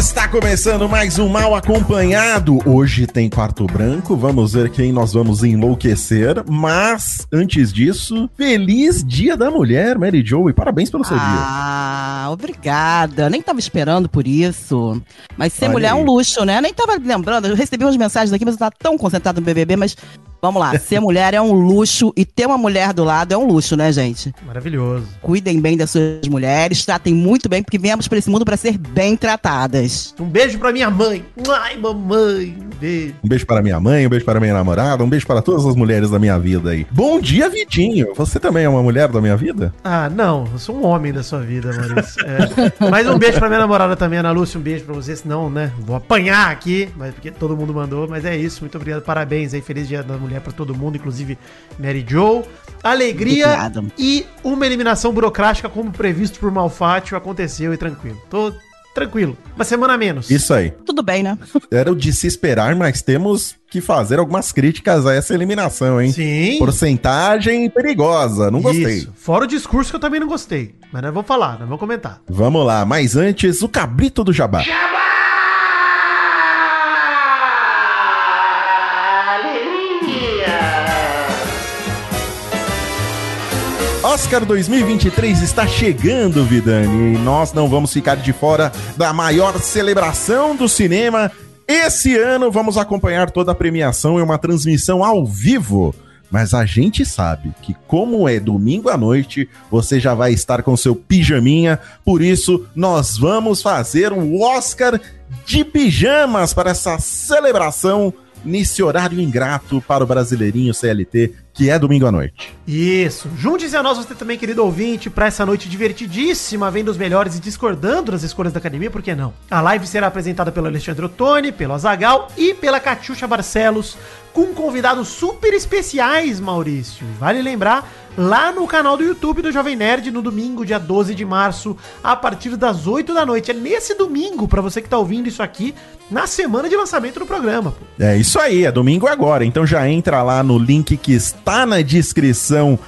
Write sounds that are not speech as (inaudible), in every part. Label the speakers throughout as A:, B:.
A: Está começando mais um Mal Acompanhado. Hoje tem quarto branco, vamos ver quem nós vamos enlouquecer. Mas, antes disso, feliz Dia da Mulher, Mary Joe, e parabéns pelo seu dia.
B: Ah, obrigada. Nem tava esperando por isso. Mas ser
A: Olha
B: mulher é um luxo, né? Nem tava lembrando. Eu recebi umas mensagens aqui, mas eu tava tão concentrado no BBB, mas vamos lá. Ser mulher é um luxo e ter uma mulher do lado é um luxo, né, gente?
C: Maravilhoso.
B: Cuidem bem das suas mulheres, tratem muito bem, porque viemos pra esse mundo pra ser bem tratadas.
C: Um beijo pra minha mãe. Ai, mamãe. Um beijo.
A: Um beijo para minha mãe, um beijo para minha namorada, um beijo para todas as mulheres da minha vida aí. Bom dia, Vitinho. Você também é uma mulher da minha vida?
C: Ah, não. Eu sou um homem da sua vida, Maurício. É. Mas um beijo pra minha namorada também, Ana Lúcia. Um beijo pra você, senão, né? Vou apanhar aqui, mas porque todo mundo mandou. Mas é isso. Muito obrigado. Parabéns aí. Feliz Dia da Mulher pra todo mundo, inclusive Mary Joe. Alegria e uma eliminação burocrática, como previsto por Malfátio, aconteceu e tranquilo. Tô tranquilo. Uma semana a menos.
A: Isso aí.
B: Tudo bem, né? (laughs)
A: Era o de se esperar, mas temos que fazer algumas críticas a essa eliminação, hein?
C: Sim.
A: Porcentagem perigosa, não gostei.
C: Isso. Fora o discurso que eu também não gostei. Mas nós vamos falar, nós vamos comentar.
A: Vamos lá, mas antes, o cabrito do jabá. Oscar 2023 está chegando, Vidani, e nós não vamos ficar de fora da maior celebração do cinema. Esse ano vamos acompanhar toda a premiação em uma transmissão ao vivo. Mas a gente sabe que, como é domingo à noite, você já vai estar com seu pijaminha. Por isso, nós vamos fazer o Oscar de pijamas para essa celebração nesse horário ingrato para o brasileirinho CLT, que é domingo à noite.
C: Isso. Junte-se a nós, você também, querido ouvinte, para essa noite divertidíssima, vendo os melhores e discordando das escolhas da academia, por que não? A live será apresentada pelo Alexandre Ottoni, pelo Azagal e pela Catiuxa Barcelos, com convidados super especiais, Maurício. Vale lembrar, lá no canal do YouTube do Jovem Nerd, no domingo, dia 12 de março, a partir das 8 da noite. É nesse domingo, para você que tá ouvindo isso aqui, na semana de lançamento do programa. pô.
A: É isso aí, é domingo agora. Então já entra lá no link que está na descrição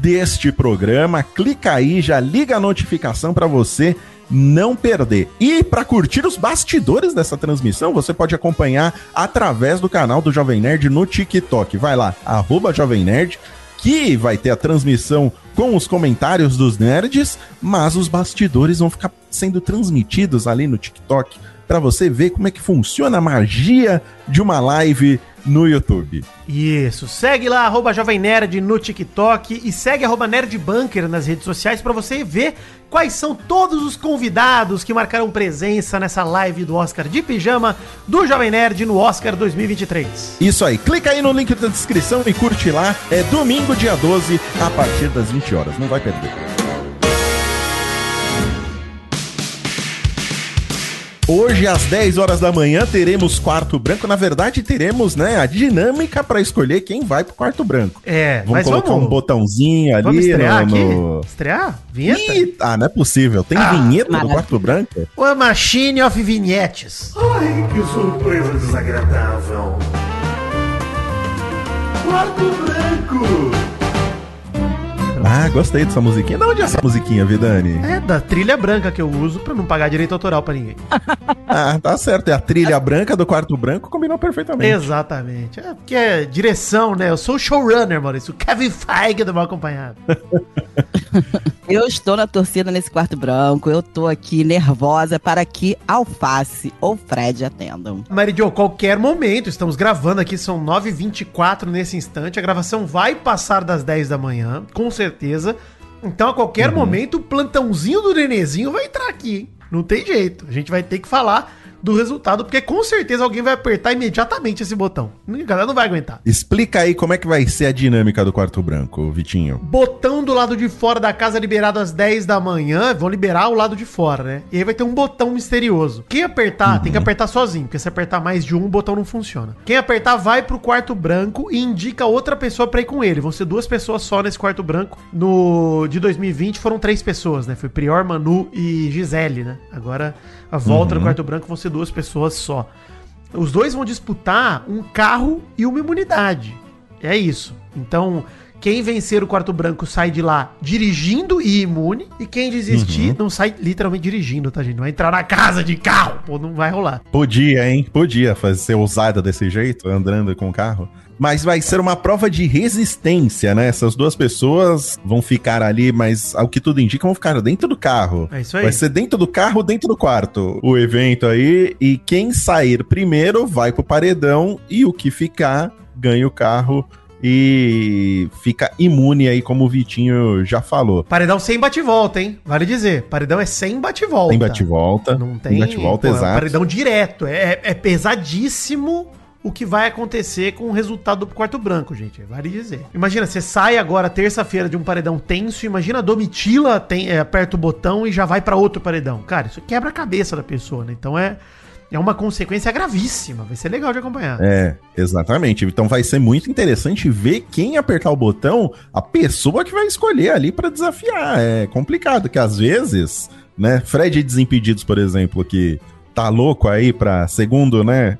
A: deste programa, clica aí, já liga a notificação para você não perder. E para curtir os bastidores dessa transmissão, você pode acompanhar através do canal do Jovem Nerd no TikTok. Vai lá, arroba Jovem Nerd, que vai ter a transmissão com os comentários dos nerds, mas os bastidores vão ficar sendo transmitidos ali no TikTok para você ver como é que funciona a magia de uma live no YouTube.
C: Isso, segue lá, arroba Jovem Nerd no TikTok e segue arroba Nerdbunker nas redes sociais pra você ver quais são todos os convidados que marcaram presença nessa live do Oscar de Pijama do Jovem Nerd no Oscar 2023.
A: Isso aí, clica aí no link da descrição e curte lá. É domingo, dia 12, a partir das 20 horas. Não vai perder. Hoje, às 10 horas da manhã, teremos quarto branco. Na verdade, teremos né, a dinâmica para escolher quem vai pro quarto branco.
C: É,
A: Vamos
C: mas
A: colocar
C: vamos,
A: um botãozinho ali
C: vamos estrear
A: no.
C: aqui? Estrear? Vinheta?
A: Ih, ah, não é possível. Tem
C: Ah,
A: vinheta do
B: maravilha.
A: quarto branco?
C: A Machine of Vignettes.
D: Ai, que surpresa desagradável! Quarto branco!
A: Ah, gostei dessa musiquinha. De onde é essa musiquinha, Vidani?
C: É da trilha branca que eu uso pra não pagar direito autoral pra ninguém. (laughs)
A: Ah, tá certo. É a trilha branca do quarto branco, combinou perfeitamente.
C: Exatamente. É porque é direção, né? Eu sou o showrunner, Maurício. O Kevin Feige do Mal Acompanhado. (laughs)
B: Eu estou na torcida nesse quarto branco, eu tô aqui nervosa para que Alface ou Fred atendam.
C: Mary Jo, qualquer momento, estamos gravando aqui, são 9h24 nesse instante. A gravação vai passar das 10 da manhã, com certeza. Então, a qualquer momento, o plantãozinho do Nenezinho vai entrar aqui, hein? Não tem jeito. A gente vai ter que falar do resultado, porque com certeza alguém vai apertar imediatamente esse botão. A galera não vai aguentar.
A: Explica aí como é que vai ser a dinâmica do quarto branco, Vitinho.
C: Botão do lado de fora da casa liberado às 10 da manhã, vão liberar o lado de fora, né? E aí vai ter um botão misterioso. Quem apertar, tem que apertar sozinho, porque se apertar mais de um, o botão não funciona. Quem apertar vai pro quarto branco e indica outra pessoa pra ir com ele. Vão ser duas pessoas só nesse quarto branco. No de 2020 foram três pessoas, né? Foi Prior, Manu e Gisele, né? Agora a volta
A: Uhum.
C: do quarto branco vão ser duas pessoas só. Os dois vão disputar um carro e uma imunidade. É isso. Então, quem vencer o quarto branco sai de lá dirigindo e imune. E quem desistir não sai literalmente dirigindo, tá, gente? Não vai entrar na casa de carro. Pô, não vai rolar.
A: Podia, hein? Podia fazer ser ousada desse jeito, andando com o carro. Mas vai ser uma prova de resistência, né? Essas duas pessoas vão ficar ali, mas ao que tudo indica, vão ficar dentro do carro.
C: É isso aí.
A: Vai ser dentro do carro, dentro do quarto. O evento aí. E quem sair primeiro vai pro paredão. E o que ficar ganha o carro. E fica imune aí, como o Vitinho já falou.
C: Paredão sem bate-volta, hein? Vale dizer. Paredão é sem bate-volta.
A: Tem bate-volta.
C: Não tem.
A: bate-volta,
C: pô, É um
A: exato.
C: paredão direto. É, é pesadíssimo o que vai acontecer com o resultado do quarto branco, gente. Vale dizer. Imagina, você sai agora terça-feira de um paredão tenso, imagina a Domitila tem, é, aperta o botão e já vai pra outro paredão. Cara, isso quebra a cabeça da pessoa, né? Então é, é uma consequência gravíssima. Vai ser legal de acompanhar.
A: É, exatamente. Então vai ser muito interessante ver quem apertar o botão, a pessoa que vai escolher ali pra desafiar. É complicado, que às vezes, né, Fred Desimpedidos, por exemplo, que tá louco aí pra, segundo, né,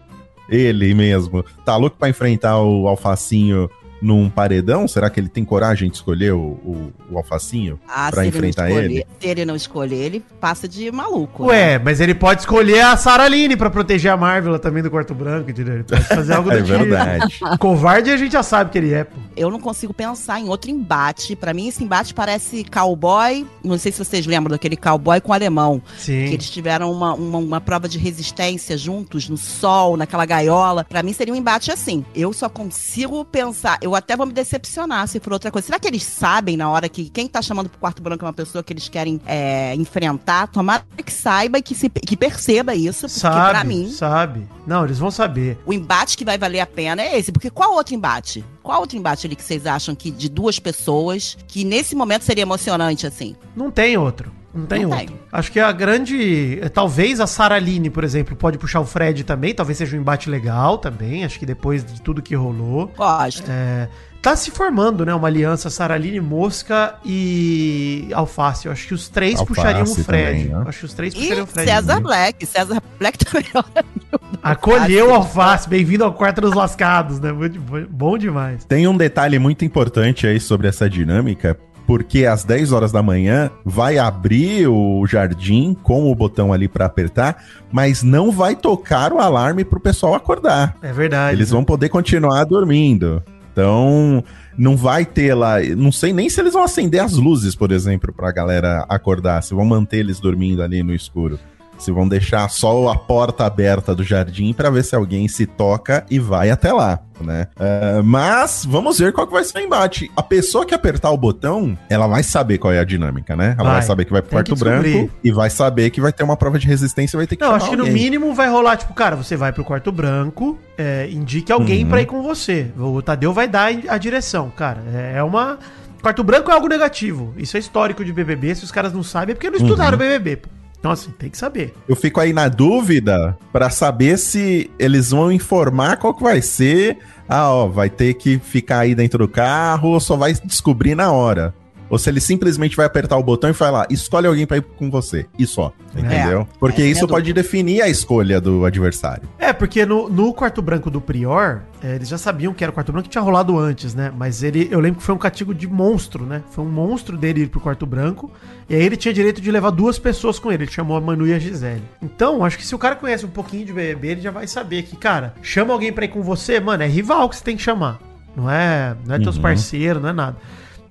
A: ele mesmo, tá louco pra enfrentar o Alfacinho num paredão? Será que ele tem coragem de escolher o, o, o Alfacinho
B: Ah,
A: pra
B: se ele não
A: enfrentar
B: escolher,
A: ele?
B: Se ele não escolher, ele passa de maluco. né?
C: Ué, mas ele pode escolher a Sarah Line pra proteger a Marvel também do quarto branco, entendeu? Ele pode fazer algo (laughs) do
A: É
C: tipo.
A: verdade. (laughs)
C: Covarde a gente já sabe que ele é, pô.
B: Eu não consigo pensar em outro embate. Pra mim, esse embate parece cowboy. Não sei se vocês lembram daquele cowboy com alemão.
C: Sim.
B: Que eles tiveram uma, uma, uma prova de resistência juntos, no sol, naquela gaiola. Pra mim, seria um embate assim. Eu só consigo pensar. Eu até vou me decepcionar se for outra coisa. Será que eles sabem na hora que quem tá chamando pro quarto branco é uma pessoa que eles querem é, enfrentar? Tomara que saiba e que, se, que perceba isso. Porque
C: Sabe,
B: pra mim,
C: sabe. Não, eles vão saber.
B: o embate que vai valer a pena é esse. Porque qual outro embate? Qual outro embate ali que vocês acham que de duas pessoas que nesse momento seria emocionante assim?
C: Não tem outro. Não tem
B: Não
C: outro.
B: tem.
C: Acho que a grande. eh, Talvez a Saraline, por exemplo, pode puxar o Fred também. Talvez seja um embate legal também. Acho que depois de tudo que rolou.
B: Gosto.
C: É, tá se formando, né? Uma aliança Saraline, Mosca e Alface. Eu acho que os três
A: Alface
C: puxariam o Fred.
A: também, né?
C: Acho que os três
B: E
C: puxariam o Fred.
B: César Black. César Black (laughs) também. (laughs)
C: Acolheu o Alface. Bem-vindo ao quarto dos lascados, né? Muito Bom demais.
A: Tem um detalhe muito importante aí sobre essa dinâmica, porque às 10 horas da manhã vai abrir o jardim com o botão ali pra apertar, mas não vai tocar o alarme pro pessoal acordar.
C: É verdade.
A: Eles vão poder continuar dormindo. Então, não vai ter lá, não sei nem se eles vão acender as luzes, por exemplo, pra galera acordar, se vão manter eles dormindo ali no escuro. Se vão deixar só a porta aberta do jardim pra ver se alguém se toca e vai até lá, né? É, mas vamos ver qual que vai ser o embate. A pessoa que apertar o botão, ela vai saber qual é a dinâmica, né? Ela vai,
C: Vai.
A: saber que vai pro quarto branco e vai saber que vai ter uma prova de resistência e vai ter que
C: Não, acho que no
A: alguém.
C: mínimo vai rolar, tipo, cara, você vai pro quarto branco, é, indique alguém
A: Uhum.
C: pra ir com você. O Tadeu vai dar a direção, cara. É uma. Quarto branco é algo negativo. Isso é histórico de BBB. Se os caras não sabem, é porque não
A: Uhum.
C: estudaram BBB, pô. Então, assim, tem que saber.
A: Eu fico aí na dúvida pra saber se eles vão informar qual que vai ser. Ah, ó, vai ter que ficar aí dentro do carro ou só vai descobrir na hora. Ou se ele simplesmente vai apertar o botão e falar, escolhe alguém pra ir com você. E só. Entendeu? Porque
B: essa é
A: isso pode definir a escolha do adversário.
C: É, porque no, no quarto branco do Prior, é, eles já sabiam que era o quarto branco que tinha rolado antes, né? Mas ele, eu lembro que foi um castigo de monstro, né? Foi um monstro dele ir pro quarto branco. E aí ele tinha direito de levar duas pessoas com ele. Ele chamou a Manu e a Gisele. Então, acho que se o cara conhece um pouquinho de BBB, ele já vai saber que, cara, chama alguém pra ir com você, mano, é rival que você tem que chamar. Não é, não é teus
A: Uhum.
C: parceiros, não é nada.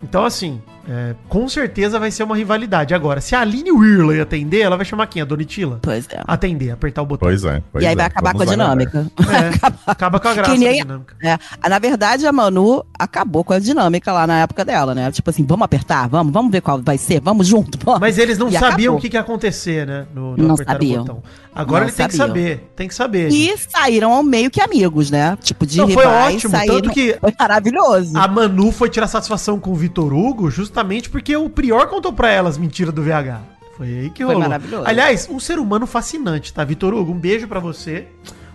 C: Então, assim, É, com certeza vai ser uma rivalidade. Agora, se a Aline Whirley atender, ela vai chamar quem? A Donitila?
B: Pois é.
C: Atender, apertar o botão.
A: Pois é. pois
B: e aí
A: é.
B: vai acabar
A: Vamos
B: com a
A: aguardar.
B: dinâmica.
C: É, (laughs) acaba com a graça
B: nem-
C: da dinâmica.
B: É, na verdade, a Manu acabou com a dinâmica lá na época dela, né? Tipo assim, vamos apertar, vamos, vamos ver qual vai ser, vamos junto. vamos.
C: Mas eles não
B: E
C: sabiam
B: acabou.
C: o que, que ia acontecer, né? No, no
B: Não
C: apertar o
B: sabiam.
C: botão. Agora
B: Não
C: ele tem que
B: sabiam.
C: saber. Tem que saber.
B: E saíram ao meio que amigos, né? Tipo, de
C: Não, foi
B: rivais,
C: ótimo,
B: saíram-
C: tanto que-
B: Foi maravilhoso.
C: A Manu foi tirar satisfação com o Vitor Hugo justamente porque o Prior contou pra ela as mentiras do VH. Foi aí que
B: Foi
C: rolou.
B: maravilhoso.
C: Aliás, um ser humano fascinante, tá? Vitor Hugo, um beijo pra você.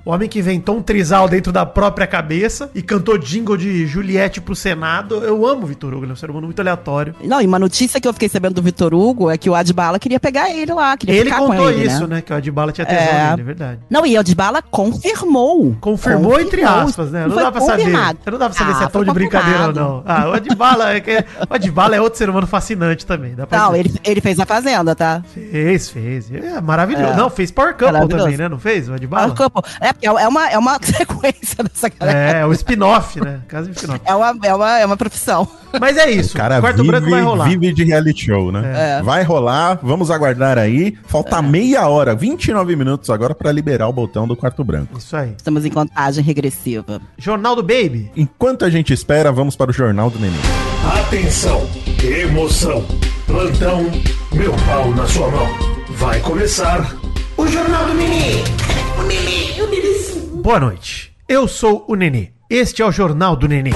C: O homem que inventou um trisal dentro da própria cabeça e cantou jingle de Juliette pro Senado. Eu amo o Vitor Hugo, ele é um ser humano muito aleatório.
B: Não, e uma notícia que eu fiquei sabendo do Vitor Hugo é que o Adbala queria pegar ele lá, queria
C: Ele
B: ficar
C: contou
B: com ele,
C: isso,
B: né?
C: né? Que o Adbala tinha tesão
B: É.
C: nele, é verdade.
B: Não, e o Adbala confirmou.
C: Confirmou, entre aspas, né? Não
B: foi
C: dá pra
B: confirmado.
C: saber. Não dá pra saber
B: Ah,
C: se é tão
B: foi
C: de brincadeira ou não. Ah, o Adbala é, que- o Adbala é outro ser humano fascinante também. Dá pra
B: Não,
C: dizer.
B: ele, ele fez a Fazenda, tá?
C: Fez, fez. É maravilhoso.
B: É.
C: Não, fez Power Couple também, né? Não fez? O Adbala?
B: Ah, o campo. É, é uma, é uma (laughs) sequência dessa galera.
C: É, o spin-off, né? Caso de spin-off.
B: É uma, é uma, é uma profissão.
C: Mas é isso.
A: O cara
C: o quarto
A: vive,
C: branco vai rolar.
A: vive de reality show, né?
B: É.
A: Vai rolar, vamos aguardar aí. Falta meia hora, 29 minutos agora pra liberar o botão do quarto branco.
C: Isso aí.
B: Estamos em contagem regressiva.
C: Jornal do Baby.
A: Enquanto a gente espera, vamos para o Jornal do Neném.
D: Atenção, emoção, plantão, meu pau na sua mão. Vai começar o Jornal do Nenê. O Nenê, o Nenê.
C: Boa noite. Eu sou o Nenê. Este é o Jornal do Nenê.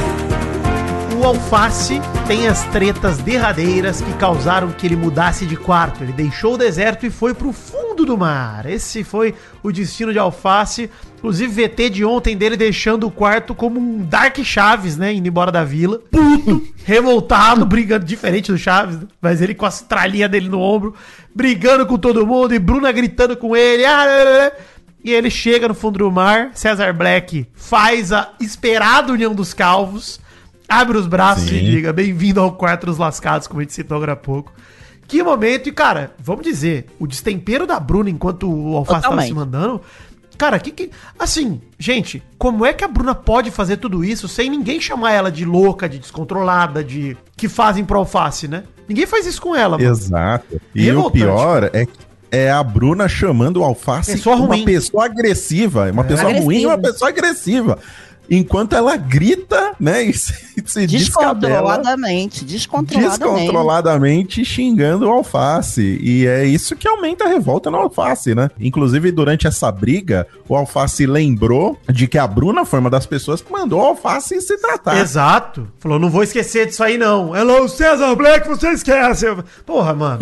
C: O Alface tem as tretas derradeiras que causaram que ele mudasse de quarto. Ele deixou o deserto e foi pro fundo do mar. Esse foi o destino de Alface. Inclusive, VT de ontem dele deixando o quarto como um Dark Chaves, né? Indo embora da vila. Puto, (laughs) revoltado, brigando, diferente do Chaves, né? mas ele com a tralhinha dele no ombro, brigando com todo mundo e Bruna gritando com ele. Ah, lá, lá, lá. E ele chega no fundo do mar, Cesar Black faz a esperada união dos calvos, abre os braços
A: Sim.
C: e diga: Bem-vindo ao quarto dos lascados, como a gente citou agora há pouco. Que momento, e cara, vamos dizer, o destempero da Bruna enquanto o Alface tava se mandando. Cara, que que. Assim, gente, como é que a Bruna pode fazer tudo isso sem ninguém chamar ela de louca, de descontrolada, de. que fazem pro Alface, né? Ninguém faz isso com ela, mano.
A: Exato. E
C: Revoltante.
A: o pior é que é a Bruna chamando o Alface
C: Pessoa
A: uma
C: ruim.
A: pessoa agressiva. Uma pessoa
B: Agressiva.
A: ruim e uma pessoa agressiva. Enquanto ela grita, né, e se, (laughs) se
B: Descontroladamente, descontroladamente.
A: descontroladamente xingando o Alface. E é isso que aumenta a revolta no Alface, né? Inclusive, durante essa briga, o Alface lembrou de que a Bruna foi uma das pessoas que mandou o Alface se tratar.
C: Exato. Falou, não vou esquecer disso aí, não. Hello, César Black, você esquece. Porra, mano.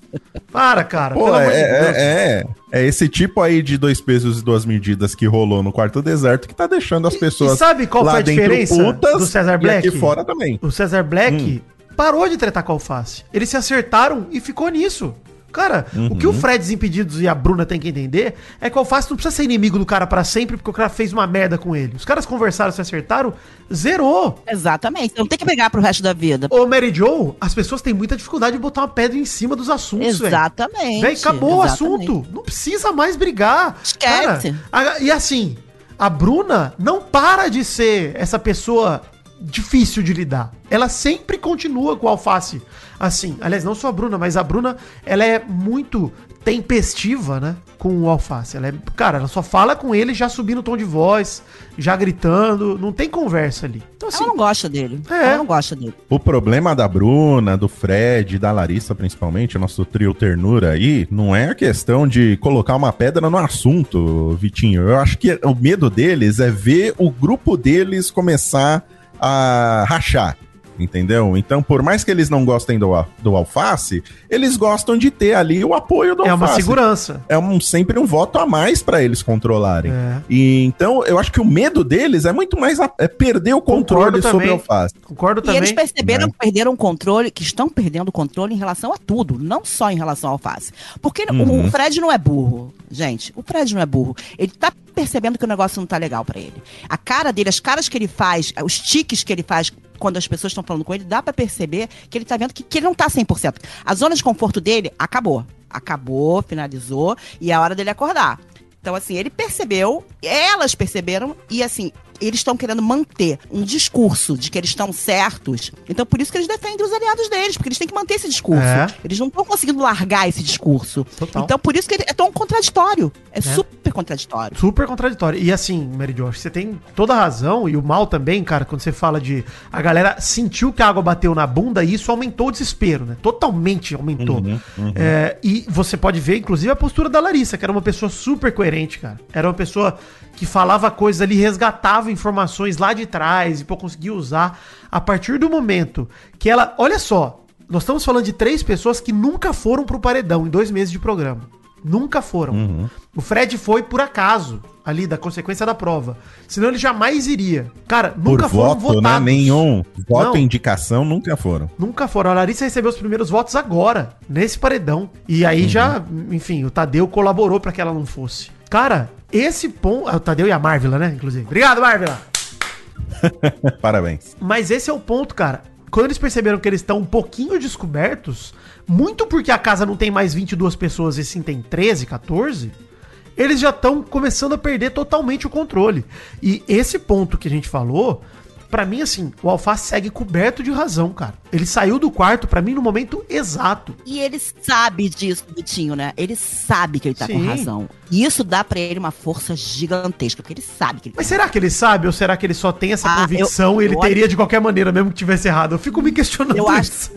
C: (laughs) Para, cara.
A: Pô,
C: pelo
A: é,
C: amor de Deus.
A: é, é, é esse tipo aí de dois pesos e duas medidas que rolou no quarto deserto que tá deixando as pessoas
C: e sabe qual
A: lá
C: foi a diferença
A: putas
C: do Cesar
A: e
C: Black?
A: aqui fora também.
C: O Cesar Black
A: Hum.
C: parou de tretar com a Alface. Eles se acertaram e ficou nisso. Cara, o que o
A: Uhum.
C: Fred Desimpedidos e a Bruna tem que entender é que o Alface não precisa ser inimigo do cara pra sempre porque o cara fez uma merda com ele. Os caras conversaram, se acertaram, zerou.
B: Exatamente. Não tem que pegar pro resto da vida.
C: Ô, Mary Jo, as pessoas têm muita dificuldade de botar uma pedra em cima dos assuntos, velho.
B: Exatamente.
C: Véi, acabou o
B: exatamente.
C: assunto. Não precisa mais brigar.
B: Esquece.
C: Cara, a- e assim, a Bruna não para de ser essa pessoa difícil de lidar. Ela sempre continua com o alface. Assim, aliás, não só a Bruna, mas a Bruna, ela é muito tempestiva, né? Com o alface. Ela é, cara, ela só fala com ele já subindo o tom de voz, já gritando, não tem conversa ali. Então assim,
B: Ela não gosta dele.
C: É.
B: Ela não gosta dele.
A: O problema da Bruna, do Fred, da Larissa principalmente, o nosso trio ternura aí, não é a questão de colocar uma pedra no assunto, Vitinho. Eu acho que o medo deles é ver o grupo deles começar a rachar. Entendeu? Então, por mais que eles não gostem do, do alface, eles gostam de ter ali o apoio do
C: é uma
A: alface.
C: segurança.
A: É um, sempre um voto a mais pra eles controlarem.
C: É.
A: E então, eu acho que o medo deles é muito mais a- é perder o controle
C: Concordo
A: sobre o alface.
C: Concordo
B: E
C: também.
B: eles perceberam
A: né?
B: que perderam o controle, que estão perdendo o controle em relação a tudo, não só em relação ao alface. Porque o-
A: Uhum.
B: o Fred não é burro, gente. O Fred não é burro. Ele tá percebendo que o negócio não tá legal pra ele. A cara dele, as caras que ele faz, os tiques que ele faz quando as pessoas estão falando com ele, dá pra perceber que ele tá vendo que, que ele não tá 100%. A zona de conforto dele acabou. Acabou, finalizou, e é a hora dele acordar. Então, assim, ele percebeu, elas perceberam, e assim, eles estão querendo manter um discurso de que eles estão certos. Então, por isso que eles defendem os aliados deles, porque eles têm que manter esse discurso.
C: É.
B: Eles não estão conseguindo largar esse discurso.
C: Total.
B: Então, por isso que é tão contraditório. É, super contraditório.
C: Super contraditório. E assim, Mary Jo, você tem toda a razão, e o mal também, cara, quando você fala de. A galera sentiu que a água bateu na bunda e isso aumentou o desespero, né? Totalmente aumentou.
A: Uhum,
C: É, e você pode ver, inclusive, a postura da Larissa, que era uma pessoa super coerente, cara. Era uma pessoa que falava coisas ali, resgatava informações lá de trás e pô, conseguia usar. A partir do momento que ela. Olha só, nós estamos falando de três pessoas que nunca foram pro paredão em dois meses de programa. Nunca foram. O Fred foi por acaso, ali, da consequência da prova. Senão ele jamais iria. Cara,
A: Por
C: nunca foram
A: voto, né?
C: votados.
A: Nenhum. Voto
C: Não.
A: e indicação nunca foram.
C: Nunca foram. A Larissa recebeu os primeiros votos agora, nesse paredão. E aí já, enfim, o Tadeu colaborou pra que ela não fosse. Cara, esse ponto. ah, O Tadeu e a Marvila, né? Inclusive. Obrigado, Marvila! (laughs)
A: Parabéns.
C: Mas esse é o ponto, cara. Quando eles perceberam que eles estão um pouquinho descobertos, muito porque a casa não tem mais 22 pessoas e sim tem 13, 14, eles já estão começando a perder totalmente o controle. E esse ponto que a gente falou, pra mim, assim, o Alface segue coberto de razão, cara. Ele saiu do quarto, pra mim, no momento exato.
B: E ele sabe disso, Vitinho, né? Ele sabe que ele tá
C: Sim.
B: com razão. E isso dá pra ele uma força gigantesca, porque ele sabe que ele
C: Mas
B: tem
C: será que ele sabe ou será que ele só tem essa
B: Ah,
C: convicção
B: eu-
C: e ele
B: eu
C: teria de qualquer maneira, mesmo que tivesse errado? Eu fico me questionando
B: Eu acho.
C: isso.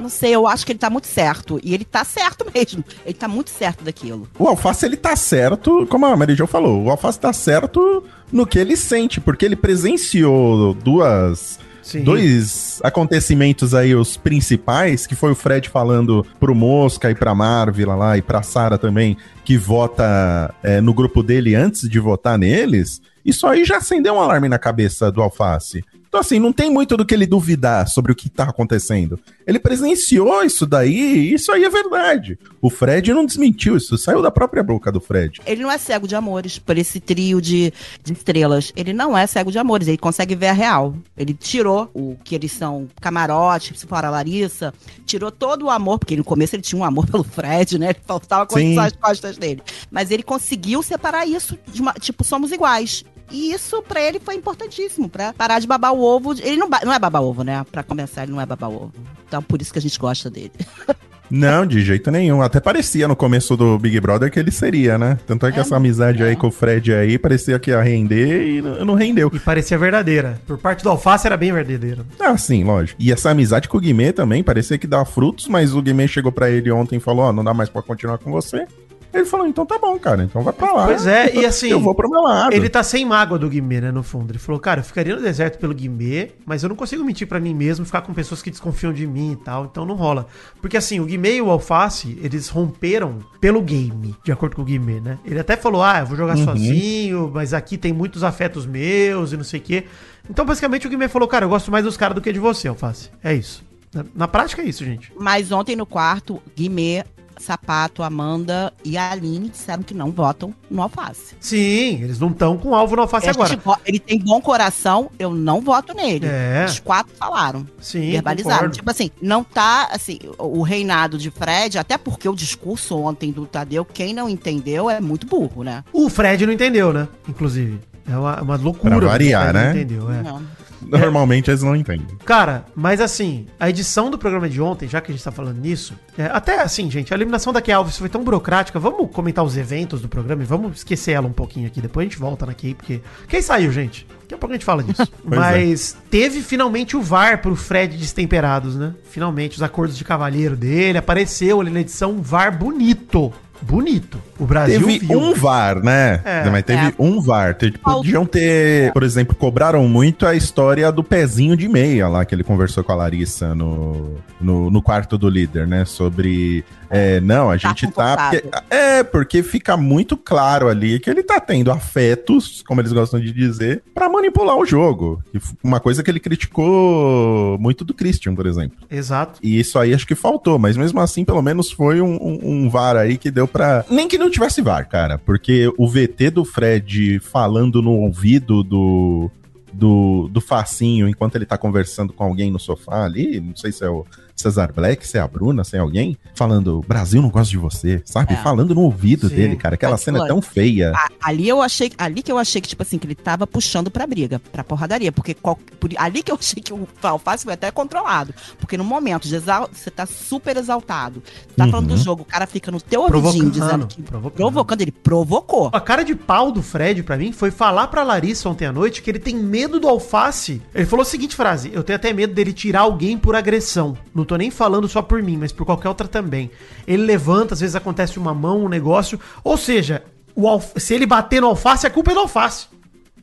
B: Não sei, eu acho que ele tá muito certo. E ele tá certo (laughs) mesmo. Ele tá muito certo daquilo.
A: O Alface, ele tá certo, como a Mary Jo falou, o Alface tá certo no que ele sente, porque ele presenciou duas...
C: Sim.
A: Dois acontecimentos aí, os principais, que foi o Fred falando pro Mosca e pra Marvila lá, e pra Sara também, que vota é, no grupo dele antes de votar neles, isso aí já acendeu um alarme na cabeça do Alface. Então, assim, não tem muito do que ele duvidar sobre o que tá acontecendo. Ele presenciou isso daí, e isso aí é verdade. O Fred não desmentiu isso, saiu da própria boca do Fred.
B: Ele não é cego de amores por esse trio de, de estrelas. Ele não é cego de amores, ele consegue ver a real. Ele tirou o que eles são camarote, se for a Larissa, tirou todo o amor, porque no começo ele tinha um amor (laughs) pelo Fred, né? Ele faltava coisa
A: Sim.
B: nas costas dele. Mas ele conseguiu separar isso de uma, tipo, somos iguais. E isso pra ele foi importantíssimo, pra parar de babar o ovo. Ele não, não é babar ovo, né? Pra começar, ele não é babar ovo. Então por isso que a gente gosta dele. (laughs)
A: Não, de jeito nenhum. Até parecia no começo do Big Brother que ele seria, né? Tanto é que
B: É,
A: essa amizade aí
B: é.
A: com o Fred aí parecia que ia render e não não rendeu.
C: E parecia verdadeira. Por parte do Alface era bem verdadeira.
A: Ah, sim, lógico. E essa amizade com o Guimê também parecia que dava frutos, mas o Guimê chegou pra ele ontem e falou: Ó, não dá mais pra continuar com você. Ele falou: então tá bom, cara, então vai pra lá.
C: Pois é, e assim,
A: Eu vou pro meu lado.
C: Ele tá sem mágoa do Guimê, né, no fundo. Ele falou, cara, eu ficaria no deserto pelo Guimê, mas eu não consigo mentir pra mim mesmo, ficar com pessoas que desconfiam de mim e tal, então não rola. Porque assim, o Guimê e o Alface, eles romperam pelo game, de acordo com o Guimê, né? Ele até falou, ah, eu vou jogar
A: Uhum.
C: sozinho, mas aqui tem muitos afetos meus e não sei o quê. Então, basicamente, o Guimê falou, cara, eu gosto mais dos caras do que de você, Alface. É isso. Na, na prática é isso, gente.
B: Mas ontem no quarto, Guimê, Sapato, Amanda e a Aline disseram que não votam no Alface.
C: Sim, eles não estão com alvo no Alface agora.
B: vo- Ele tem bom coração, eu não voto nele.
C: É.
B: Os quatro falaram.
C: Sim,
B: verbalizaram.
C: concordo.
B: Tipo assim, não tá, assim, o reinado de Fred, até porque o discurso ontem do Tadeu, quem não entendeu é muito burro, né?
C: O Fred não entendeu, né? Inclusive. É uma, uma loucura.
A: Pra variar, né?
C: entendeu, é.
B: Não. (laughs)
A: Normalmente eles não entendem.
C: Cara, mas assim, a edição do programa de ontem, já que a gente tá falando nisso, é, até assim, gente, a eliminação da Key Alves foi tão burocrática. Vamos comentar os eventos do programa e vamos esquecer ela um pouquinho aqui. Depois a gente volta na Key, porque. Quem saiu, gente? Daqui a pouco a gente fala disso. (laughs)
A: Pois
C: mas teve finalmente o VAR pro Fred Destemperados, né? Finalmente, os acordos de cavalheiro dele. Apareceu ali na edição um VAR bonito. Bonito. O Brasil
A: Teve
C: viu.
A: um VAR, né?
C: É.
A: Mas teve
B: É.
A: um VAR. Te- Podiam ter, por exemplo, cobraram muito a história do pezinho de meia lá que ele conversou com a Larissa no, no, no quarto do líder, né? Sobre. É, não, a
B: Tá
A: gente tá.
B: convocado.
A: porque- é, porque fica muito claro ali que ele tá tendo afetos, como eles gostam de dizer, pra manipular o jogo. Uma coisa que ele criticou muito do Christian, por exemplo.
C: Exato.
A: E isso aí acho que faltou, mas mesmo assim, pelo menos foi um, um, um VAR aí que deu pra. Nem que não tivesse VAR, cara, porque o VT do Fred falando no ouvido do, do, do facinho enquanto ele tá conversando com alguém no sofá ali, não sei se é o Cesar Black, se é a Bruna, se é alguém, falando, Brasil não gosta de você, sabe?
B: É.
A: Falando no ouvido
C: Sim.
A: dele, cara. Aquela
B: Mas,
A: cena é tão feia.
B: A- ali eu achei, ali que eu achei que tipo assim que ele tava puxando pra briga, pra porradaria, porque qual- por- ali que eu achei que o alface foi até controlado, porque no momento de exal, você tá super exaltado, tá falando do
A: Uhum.
B: jogo, o cara fica no teu ouvidinho dizendo que
C: provocando.
B: provocando, ele provocou.
C: A cara de pau do Fred, pra mim, foi falar pra Larissa ontem à noite que ele tem medo do alface. Ele falou a seguinte frase: Eu tenho até medo dele tirar alguém por agressão. Não tô nem falando só por mim, mas por qualquer outra também. Ele levanta, às vezes acontece uma mão, um negócio. Ou seja, o alf- se ele bater no alface, a culpa é do alface.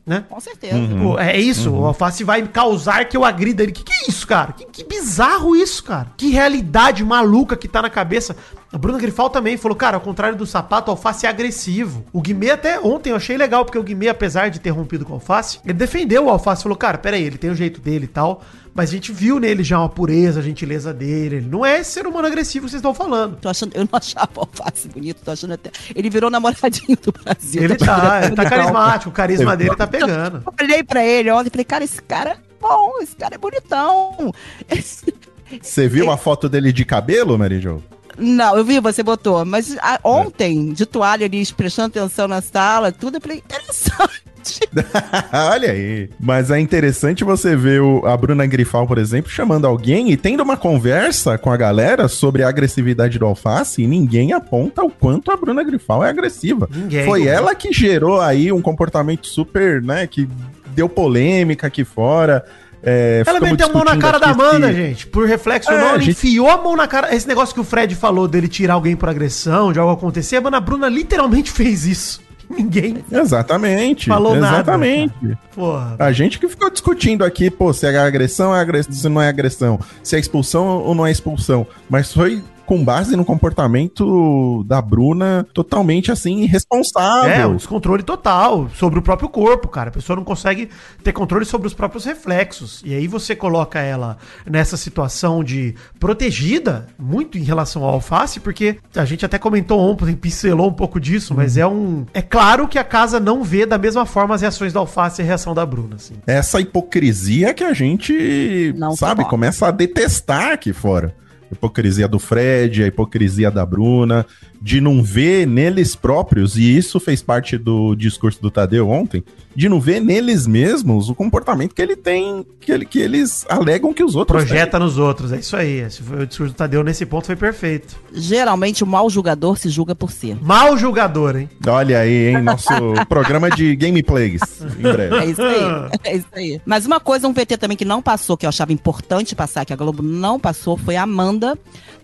C: Né?
B: Com certeza.
A: Uhum.
C: É isso, o alface vai causar que eu agrida ele. Que que é isso, cara? Que, que bizarro isso, cara. Que realidade maluca que tá na cabeça. A Bruna Grifal também falou, cara, ao contrário do sapato, o alface é agressivo. O Guimê até ontem eu achei legal, porque o Guimê, apesar de ter rompido com o alface, ele defendeu o alface, falou, cara, peraí, ele tem o jeito dele e tal, mas a gente viu nele já uma pureza, a gentileza dele. Ele não é esse ser humano agressivo que vocês estão falando.
B: Tô achando, eu não achava o alface bonito, tô achando até. Ele virou namoradinho do Brasil.
C: Ele tá, ele tá carismático, o carisma dele tá pegando.
B: Eu olhei pra ele ontem e falei, cara, esse cara é bom, esse cara é bonitão. Esse-
A: Você viu a foto dele de cabelo, Mary Jo?
B: Não, eu vi, você botou. Mas a- ontem, de toalha ali, prestando atenção na sala, tudo, eu falei, interessante. (laughs)
A: Olha aí. Mas é interessante você ver o- a Bruna Grifal, por exemplo, chamando alguém e tendo uma conversa com a galera sobre a agressividade do alface e ninguém aponta o quanto a Bruna Grifal é agressiva.
C: Ninguém.
A: Foi ela que gerou aí um comportamento super, né, que deu polêmica aqui fora. É,
C: Ela meteu a mão na cara da Amanda, gente. Por reflexo,
A: É,
C: não. Ela
A: gente-
C: enfiou a mão na cara. Esse negócio que o Fred falou dele tirar alguém por agressão, de algo acontecer, a Ana Bruna literalmente (laughs) fez isso. Ninguém.
A: Exatamente.
C: Falou nada,
A: exatamente. A gente que ficou discutindo aqui, pô, se é agressão, é agressão, se não é agressão, se é expulsão ou não é expulsão. Mas foi com base no comportamento da Bruna totalmente assim
C: É,
A: irresponsável.
C: um descontrole total sobre o próprio corpo, cara. A pessoa não consegue ter controle sobre os próprios reflexos. E aí você coloca ela nessa situação de protegida, muito em relação ao alface, porque a gente até comentou ontem, pincelou um pouco disso, mas é um. É claro que a casa não vê da mesma forma as reações do alface e a reação da Bruna, assim.
A: Essa hipocrisia que a gente,
B: Não
A: sabe,
B: suporta.
A: começa a detestar aqui fora. Hipocrisia do Fred, a hipocrisia da Bruna, de não ver neles próprios, e isso fez parte do discurso do Tadeu ontem, de não ver neles mesmos o comportamento que ele tem, que, ele, que eles alegam que os outros
C: Projeta nos outros, é isso aí. Esse foi o discurso do Tadeu nesse ponto foi perfeito.
B: Geralmente o mau julgador se julga por si.
C: Mal julgador, hein?
A: têm. Olha aí, hein, nosso (laughs) programa de gameplays, em breve.
B: É isso aí. É isso aí. Mas uma coisa, um VT também que não passou, que eu achava importante passar, que a Globo não passou, foi a Amanda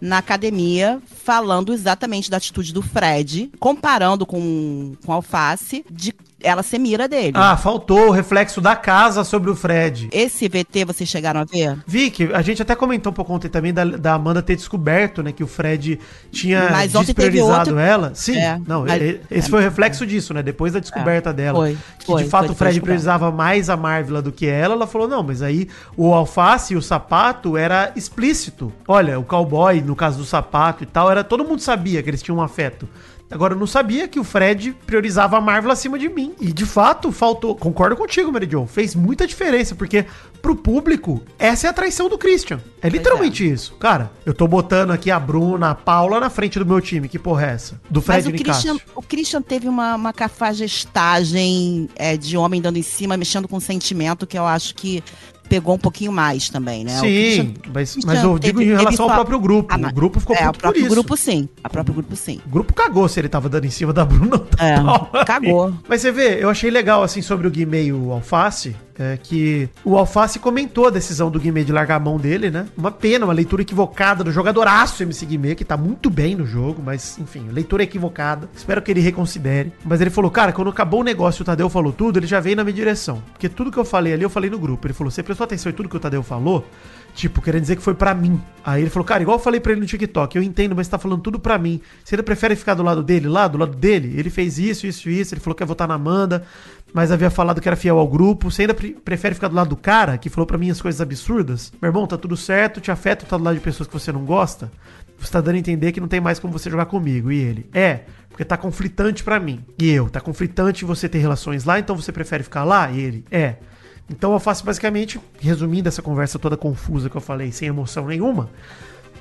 B: na academia falando exatamente da atitude do Fred, comparando com, com Alface, de ela ser mira dele.
C: Ah, faltou o reflexo da casa sobre o Fred.
B: Esse VT vocês chegaram a ver?
C: Vicky, a gente até comentou um pouco ontem também da, da Amanda ter descoberto, né, que o Fred tinha
B: Mas
C: despriorizado
B: outro-
C: ela. Sim,
B: É,
C: não,
B: mas-
C: esse foi o reflexo disso, né, depois da descoberta dela.
B: foi,
C: que
B: foi,
C: de fato
B: foi
C: o Fred priorizava mais a Marvel do que ela, ela falou, não, mas aí o alface e o sapato era explícito. Olha, o cowboy, no caso do sapato e tal, era todo mundo sabia que eles tinham um afeto. Agora, eu não sabia que o Fred priorizava a Marvel acima de mim. E, de fato, faltou... Concordo contigo, Mary Jo. Fez muita diferença, porque pro público, essa é a traição do Christian. É literalmente isso. Cara, eu tô botando aqui a Bruna, a Paula na frente do meu time. Que porra é essa? Do
B: Mas
C: Fred
B: o Christian, o Christian teve uma, uma cafajestagem é, de homem dando em cima, mexendo com sentimento, que eu acho que pegou um pouquinho mais também, né?
C: Sim,
B: Christian-
C: mas,
B: Christian
C: mas eu digo
B: teve-
C: em relação ao
B: só-
C: próprio grupo.
B: Ah,
C: o grupo ficou
B: é, o próprio
C: por isso.
B: grupo sim. A próprio grupo sim.
C: O grupo cagou se ele tava dando em cima da Bruna.
B: É, (laughs)
C: Paula.
B: cagou.
C: Mas você vê, eu achei legal, assim, sobre o Guimê e o Alface, é, que o Alface comentou a decisão do Guimê de largar a mão dele, né? Uma pena, uma leitura equivocada do jogadoraço MC Guimê, que tá muito bem no jogo, mas, enfim, leitura equivocada. Espero que ele reconsidere. Mas ele falou, cara, quando acabou o negócio e o Tadeu falou tudo, ele já veio na minha direção. Porque tudo que eu falei ali, eu falei no grupo. Ele falou, você prestou atenção em tudo que o Tadeu falou? Tipo, querendo dizer que foi pra mim. Aí ele falou, cara, igual eu falei pra ele no TikTok, eu entendo, mas tá falando tudo pra mim. Você ainda prefere ficar do lado dele, lá, do lado dele? Ele fez isso, isso, isso. Ele falou que ia votar na Amanda, mas havia falado que era fiel ao grupo. Você ainda pre- prefere ficar do lado do cara que falou pra mim as coisas absurdas? Meu irmão, tá tudo certo, te afeta estar do lado de pessoas que você não gosta? Você tá dando a entender que não tem mais como você jogar comigo. E ele, é, porque tá conflitante pra mim. E eu, tá conflitante você ter relações lá, então você prefere ficar lá? E ele, é. Então o Alface basicamente, resumindo essa conversa toda confusa que eu falei, sem emoção nenhuma,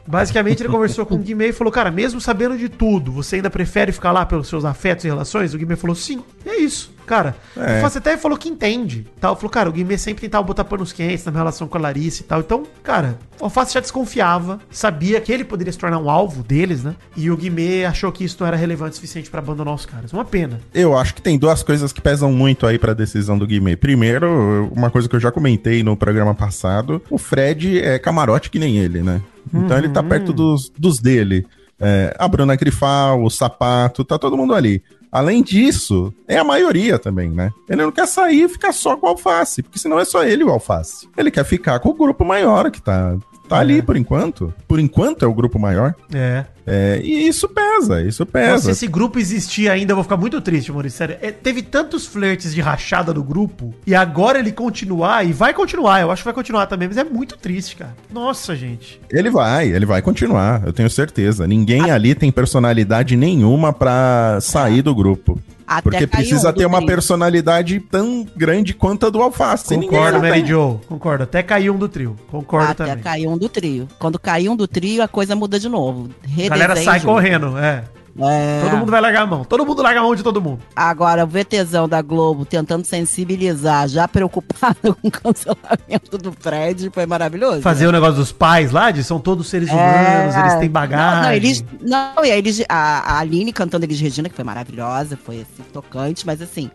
C: basicamente ele conversou com o Guimê e falou, cara, mesmo sabendo de tudo, você ainda prefere ficar lá pelos seus afetos e relações? O Guimê falou, sim, e é isso. Cara,
A: É.
C: o Alface até falou que entende. Tal. Falou, cara, o Guimê sempre tentava botar panos quentes na minha relação com a Larissa e tal. Então, cara, o Alface já desconfiava, sabia que ele poderia se tornar um alvo deles, né? E o Guimê achou que isso não era relevante o suficiente pra abandonar os caras. Uma pena.
A: Eu acho que tem duas coisas que pesam muito aí pra decisão do Guimê. Primeiro, uma coisa que eu já comentei no programa passado, o Fred é camarote que nem ele, né? Então ele tá perto dos, dos dele. É, a Bruna Grifal, o Sapato, tá todo mundo ali. Além disso, é a maioria também, né? Ele não quer sair e ficar só com o Alface, porque senão é só ele o Alface. Ele quer ficar com o grupo maior que tá, tá ali por enquanto. Por enquanto é o grupo maior.
C: É.
A: É, e isso pesa, isso pesa.
C: se esse grupo existir ainda, eu vou ficar muito triste, Maurício. Sério. É, teve tantos flertes de rachada do grupo, e agora ele continuar, e vai continuar, eu acho que vai continuar também, mas é muito triste, cara. Nossa, gente.
A: Ele vai, ele vai continuar, eu tenho certeza. Ninguém ali tem personalidade nenhuma pra sair do grupo.
B: Até
A: Porque precisa
B: um
A: ter uma
B: trio.
A: personalidade tão grande quanto a do Alface.
C: Concordo. Mary Jo. Concordo. Até caiu um do trio. Concordo
B: Até
C: também.
B: caiu um do trio. Quando caiu um do trio, a coisa muda de novo.
C: A galera sai correndo, é.
B: É.
C: Todo mundo vai largar a mão. Todo mundo larga a mão de todo mundo.
B: Agora, o VTzão da Globo tentando sensibilizar, já preocupado (laughs) com o cancelamento do Fred, foi maravilhoso.
C: Fazer o negócio dos pais lá, de são todos seres humanos,
B: É.
C: eles têm bagagem.
B: Não, não, eles, não e aí eles, a, a Aline cantando Elis Regina, que foi maravilhosa, foi assim, tocante, mas assim,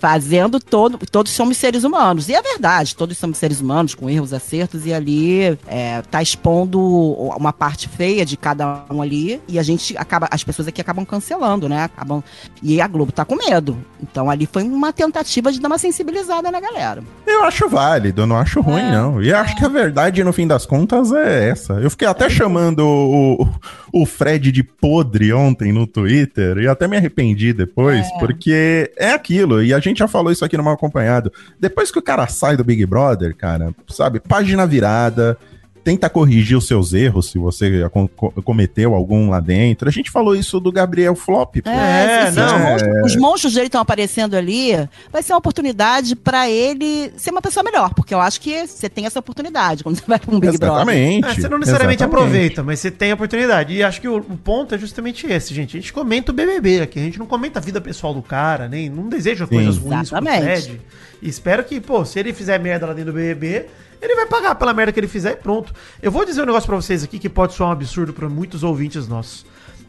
B: fazendo todo. Todos somos seres humanos. E é verdade, todos somos seres humanos, com erros, acertos, e ali é, tá expondo uma parte feia de cada um ali, e a gente acaba. As pessoas aqui acabam cancelando, né? Acabam. E a Globo tá com medo. Então ali foi uma tentativa de dar uma sensibilizada na galera.
A: Eu acho válido, eu não acho ruim,
B: É,
A: não. E acho que a verdade, no fim das contas, é essa. Eu fiquei até chamando o, o Fred de podre ontem no Twitter e até me arrependi depois, porque é aquilo. E a gente já falou isso aqui no Mal Acompanhado. Depois que o cara sai do Big Brother, cara, sabe, página virada. Tenta corrigir os seus erros se você co- co- cometeu algum lá dentro. A gente falou isso do Gabriel Flop.
C: É,
B: sim, sim,
C: não,
B: os,
A: é.
B: monstros, os monstros dele estão aparecendo ali. Vai ser uma oportunidade pra ele ser uma pessoa melhor, porque eu acho que você tem essa oportunidade quando você vai pra um Big Brother.
A: Exatamente.
C: É, você não necessariamente
A: exatamente.
C: aproveita, mas você tem a oportunidade. E acho que o, o ponto é justamente esse, gente. A gente comenta o BBB aqui, a gente não comenta a vida pessoal do cara, nem não deseja
A: Sim.
C: coisas ruins pro
B: Exatamente.
C: Fred. E espero que, pô, se ele fizer merda lá dentro do BBB, ele vai pagar pela merda que ele fizer e pronto. Eu vou dizer um negócio pra vocês aqui que pode soar um absurdo pra muitos ouvintes nossos.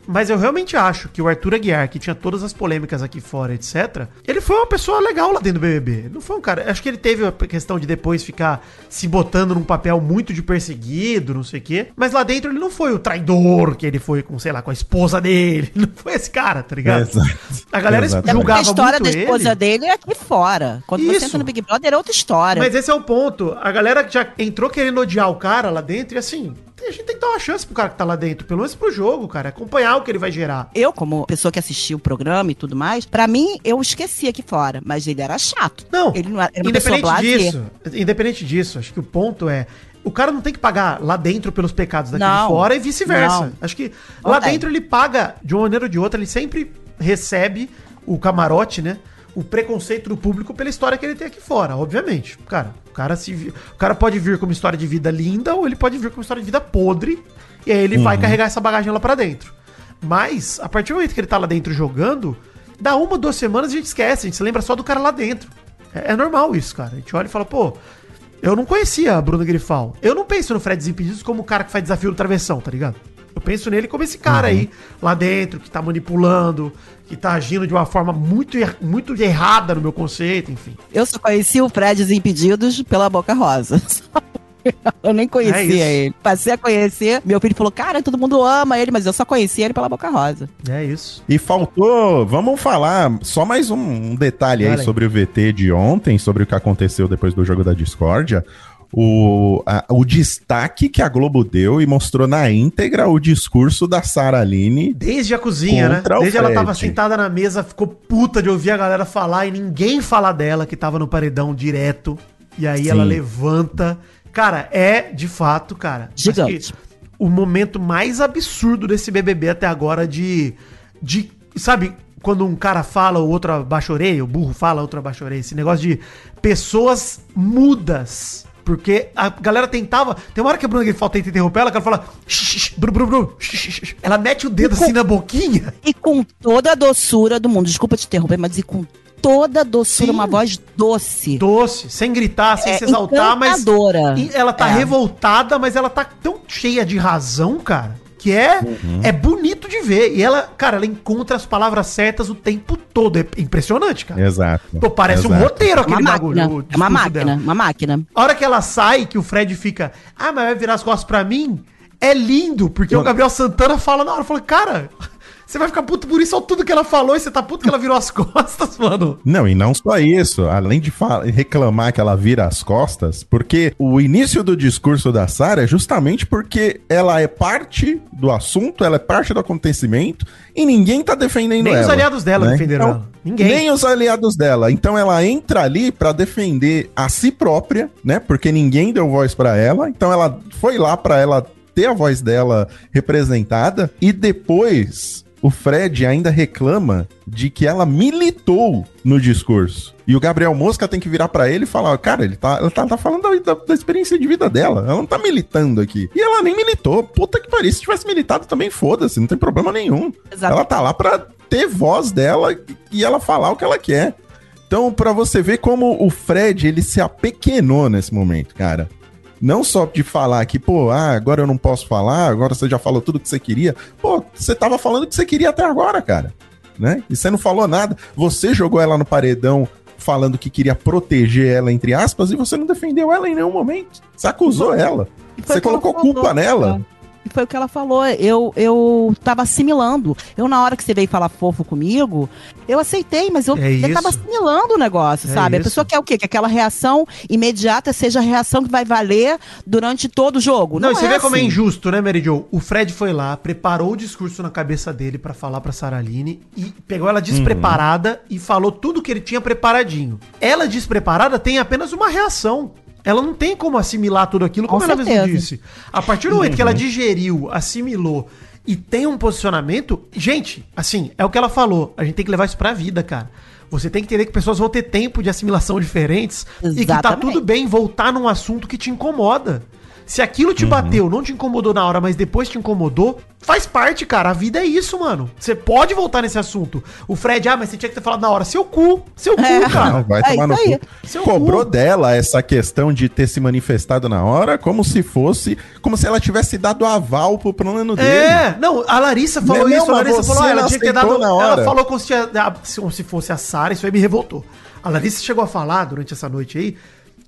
C: Mas eu realmente acho que o Arthur Aguiar, que tinha todas as polêmicas aqui fora, etc., ele foi uma pessoa legal lá dentro do BBB. Não foi um cara. Acho que ele teve a questão de depois ficar se botando num papel muito de perseguido, não sei o quê. Mas lá dentro ele não foi o traidor que ele foi com, sei lá, com a esposa dele. Ele (laughs) não foi esse cara, tá ligado?
A: Exato.
C: A galera
A: Exato.
B: Até porque a
C: julgava
B: história
C: muito
B: da esposa
C: ele.
B: dele é aqui fora. Quando
C: Isso.
B: você entra no Big Brother é outra história.
C: Mas esse é o ponto. A galera que já entrou querendo odiar o cara lá dentro e assim, a gente tem que dar uma chance pro cara que tá lá dentro, pelo menos pro jogo, cara. Acompanhar o que ele vai gerar.
B: Eu, como pessoa que assistiu o programa e tudo mais, pra mim, eu esqueci aqui fora. Mas ele era chato.
C: Não,
B: Ele não era era
C: independente disso, independente disso, acho que o ponto é o cara não tem que pagar lá dentro pelos pecados daqui
B: Não.
C: de fora e vice-versa. Acho que
B: Não
C: lá
B: tem.
C: dentro ele paga de uma maneira ou de outra, ele sempre recebe o camarote, né? O preconceito do público pela história que ele tem aqui fora, obviamente. Cara, o cara se o cara pode vir com uma história de vida linda ou ele pode vir com uma história de vida podre e aí ele vai carregar essa bagagem lá pra dentro. Mas a partir do momento que ele tá lá dentro jogando, dá uma, duas semanas a gente esquece, a gente se lembra só do cara lá dentro. É, é normal isso, cara. A gente olha e fala, pô, eu não conhecia a Bruna Grifal. Eu não penso no Fred Desimpedidos como o cara que faz desafio do travessão, tá ligado? Eu penso nele como esse cara aí, lá dentro, que tá manipulando, que tá agindo de uma forma muito, er- muito errada no meu conceito, enfim.
B: Eu só conheci o Fred Desimpedidos pela Boca Rosa. (laughs) Eu nem
C: É
B: conhecia ele. Passei a conhecer. Meu filho falou: Cara, todo mundo ama ele, mas eu só conhecia ele pela Boca Rosa.
C: É isso.
A: E faltou, vamos falar só mais um, um detalhe aí sobre o VT de ontem, sobre o que aconteceu depois do jogo da discórdia. O, a- o destaque que a Globo deu e mostrou na íntegra o discurso da Sara Aline.
C: Desde a cozinha, né?
A: O
C: Desde ela tava sentada na mesa, ficou puta de ouvir a galera falar e ninguém falar dela, que tava no paredão direto. E aí
A: Sim.
C: ela levanta. Cara, é de fato, cara.
B: Gigante.
C: o momento mais absurdo desse BBB até agora de. de sabe? quando um cara fala, o outro abaixa a orelha, o burro fala, o outro abaixa a orelha. Esse negócio de pessoas mudas. Porque a galera tentava. Tem uma hora que a Bruna Grifal tenta interromper ela, que ela fala. "Shh, Bru, bru, bru, shh, shh, shh." Ela mete o dedo assim na boquinha.
B: E com toda a doçura do mundo. Desculpa te interromper, mas e com toda a doçura,
C: Sim.
B: uma voz doce.
C: Doce, sem gritar, sem
B: É
C: se exaltar, mas. ela tá
B: É.
C: revoltada, mas ela tá tão cheia de razão, cara, que é,
A: Uhum.
C: é bonito de ver. E ela, cara, ela encontra as palavras certas o tempo todo. É impressionante, cara.
A: Exato.
C: Pô, parece um
A: Exato.
C: roteiro
B: É uma
C: aquele
B: máquina.
C: bagulho. o
B: É uma máquina,
C: dela.
B: uma máquina.
C: A hora que ela sai, que o Fred fica, ah, mas vai virar as costas pra mim, é lindo, porque o Gabriel Santana fala na hora, fala, cara, você vai ficar puto por isso ou tudo que ela falou e você tá puto que ela virou as (laughs) costas, mano.
A: Não, e não só isso, além de reclamar que ela vira as costas, porque o início do discurso da Sarah é justamente porque ela é parte do assunto, ela é parte do acontecimento e ninguém tá defendendo
C: Nem
A: ela.
C: os aliados dela
A: né?
C: defenderam
A: Então,
C: ela. Ninguém.
A: Nem os aliados dela. Então ela entra ali pra defender a si própria, né? Porque ninguém deu voz pra ela. Então ela foi lá pra ela ter a voz dela representada e depois o Fred ainda reclama de que ela militou no discurso. E o Gabriel Mosca tem que virar pra ele e falar: Cara, ele tá, ela tá, tá falando da, da- da experiência de vida dela. Ela não tá militando aqui. E ela nem militou. Puta que pariu. Se tivesse militado também, foda-se. Não tem problema nenhum.
B: Exato.
A: Ela tá lá pra ter voz dela e ela falar o que ela quer. Então, pra você ver como o Fred, ele se apequenou nesse momento, cara. Não só de falar que, pô, ah, agora eu não posso falar, agora você já falou tudo que você queria. Pô, você tava falando o que você queria até agora, cara. Né? E você não falou nada. Você jogou ela no paredão falando que queria proteger ela, entre aspas, e você não defendeu ela em nenhum momento. Você acusou ela. Você colocou culpa nela.
B: Foi o que ela falou. Eu, eu tava assimilando. Eu, na hora que você veio falar fofo comigo, eu aceitei, mas eu,
C: É
B: eu tava assimilando o negócio,
C: É
B: sabe?
C: isso.
B: A pessoa quer o quê? Que aquela reação imediata seja a reação que vai valer durante todo o jogo.
C: Não,
B: Não,
C: e você
B: é
C: vê como é
B: assim.
C: injusto, né, Mary Jo? O Fred foi lá, preparou o discurso na cabeça dele pra falar pra Saraline e pegou ela despreparada e falou tudo que ele tinha preparadinho. Ela despreparada tem apenas uma reação. Ela não tem como assimilar tudo aquilo, como
B: Com
C: ela mesmo
B: certeza.
C: disse. A partir do momento que ela digeriu, assimilou e tem um posicionamento, gente, assim, é o que ela falou. A gente tem que levar isso pra vida, cara. Você tem que entender que pessoas vão ter tempo de assimilação (laughs) diferentes e que tá
B: Exatamente.
C: tudo bem voltar num assunto que te incomoda. Se aquilo
A: Uhum.
C: te bateu, não te incomodou na hora, mas depois te incomodou, faz parte, cara. A vida é isso, mano. Você pode voltar nesse assunto. O Fred, ah, mas você tinha que ter falado na hora. Seu cu, seu cu,
B: É.
C: cara.
A: Não, vai
B: É
A: tomar no
B: aí.
A: cu.
C: Seu
A: Cobrou
C: cu.
A: dela essa questão de ter se manifestado na hora, como se fosse, como se ela tivesse dado aval pro plano dele.
C: É, não, a Larissa falou
A: Não,
C: isso, a
A: mas
C: Larissa
A: você
C: falou, ah, ela tinha que ter
A: aceitou
C: dado.
A: na hora.
C: Ela falou como se, tinha- ah, se- como se fosse a Sara, isso aí me revoltou. A Larissa chegou a falar durante essa noite aí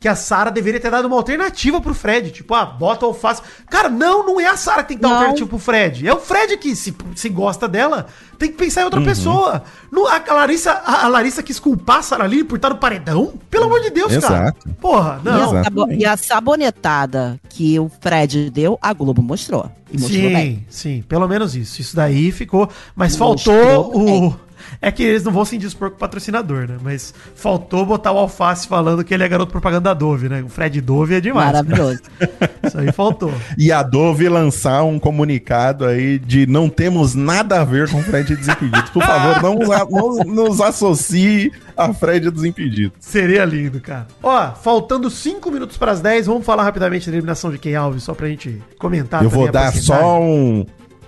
C: que a Sara deveria ter dado uma alternativa pro Fred. Tipo, ah, bota alface. Cara, não, não é a Sara que tem que dar
B: Não.
C: alternativa pro Fred. É o Fred que, se, se gosta dela, tem que pensar em
A: Uhum.
C: outra pessoa. Não, a, a Larissa, a, a Larissa quis culpar a Sara Lili por estar no paredão? Pelo amor de Deus, cara.
A: Exato.
C: Porra,
B: E a,
C: não.
A: Exato.
B: sabo- e a sabonetada que o Fred deu, a Globo mostrou. E mostrou bem.
C: Sim, sim, pelo menos isso. Isso daí ficou. Mas
B: Mostrou
C: faltou o. É que eles não vão se indispor com o patrocinador, né? Mas faltou botar o Alface falando que ele é garoto propaganda da Dove, né? O Fred Dove é demais.
B: Maravilhoso.
C: cara. (laughs) Isso aí faltou.
A: E a Dove lançar um comunicado aí de não temos nada a ver com Fred Desimpedidos. Por favor, não, não nos associe a Fred Desimpedidos.
C: Seria lindo, cara. Ó, faltando 5 minutos para as 10, vamos falar rapidamente da eliminação de Key Alves, só pra gente comentar
A: Eu vou dar só um.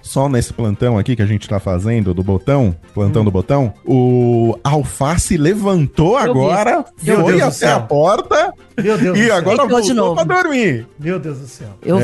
A: Só nesse plantão aqui que a gente tá fazendo, do botão, plantão
C: Hum.
A: do botão, o Alface levantou
B: Eu
A: agora,
C: Meu
A: foi
C: Deus do
A: até
C: céu.
A: a porta
C: Meu Deus do
A: e agora
B: Deitou de
A: voltou
B: novo.
A: pra dormir.
C: Meu Deus do céu.
B: Eu vi.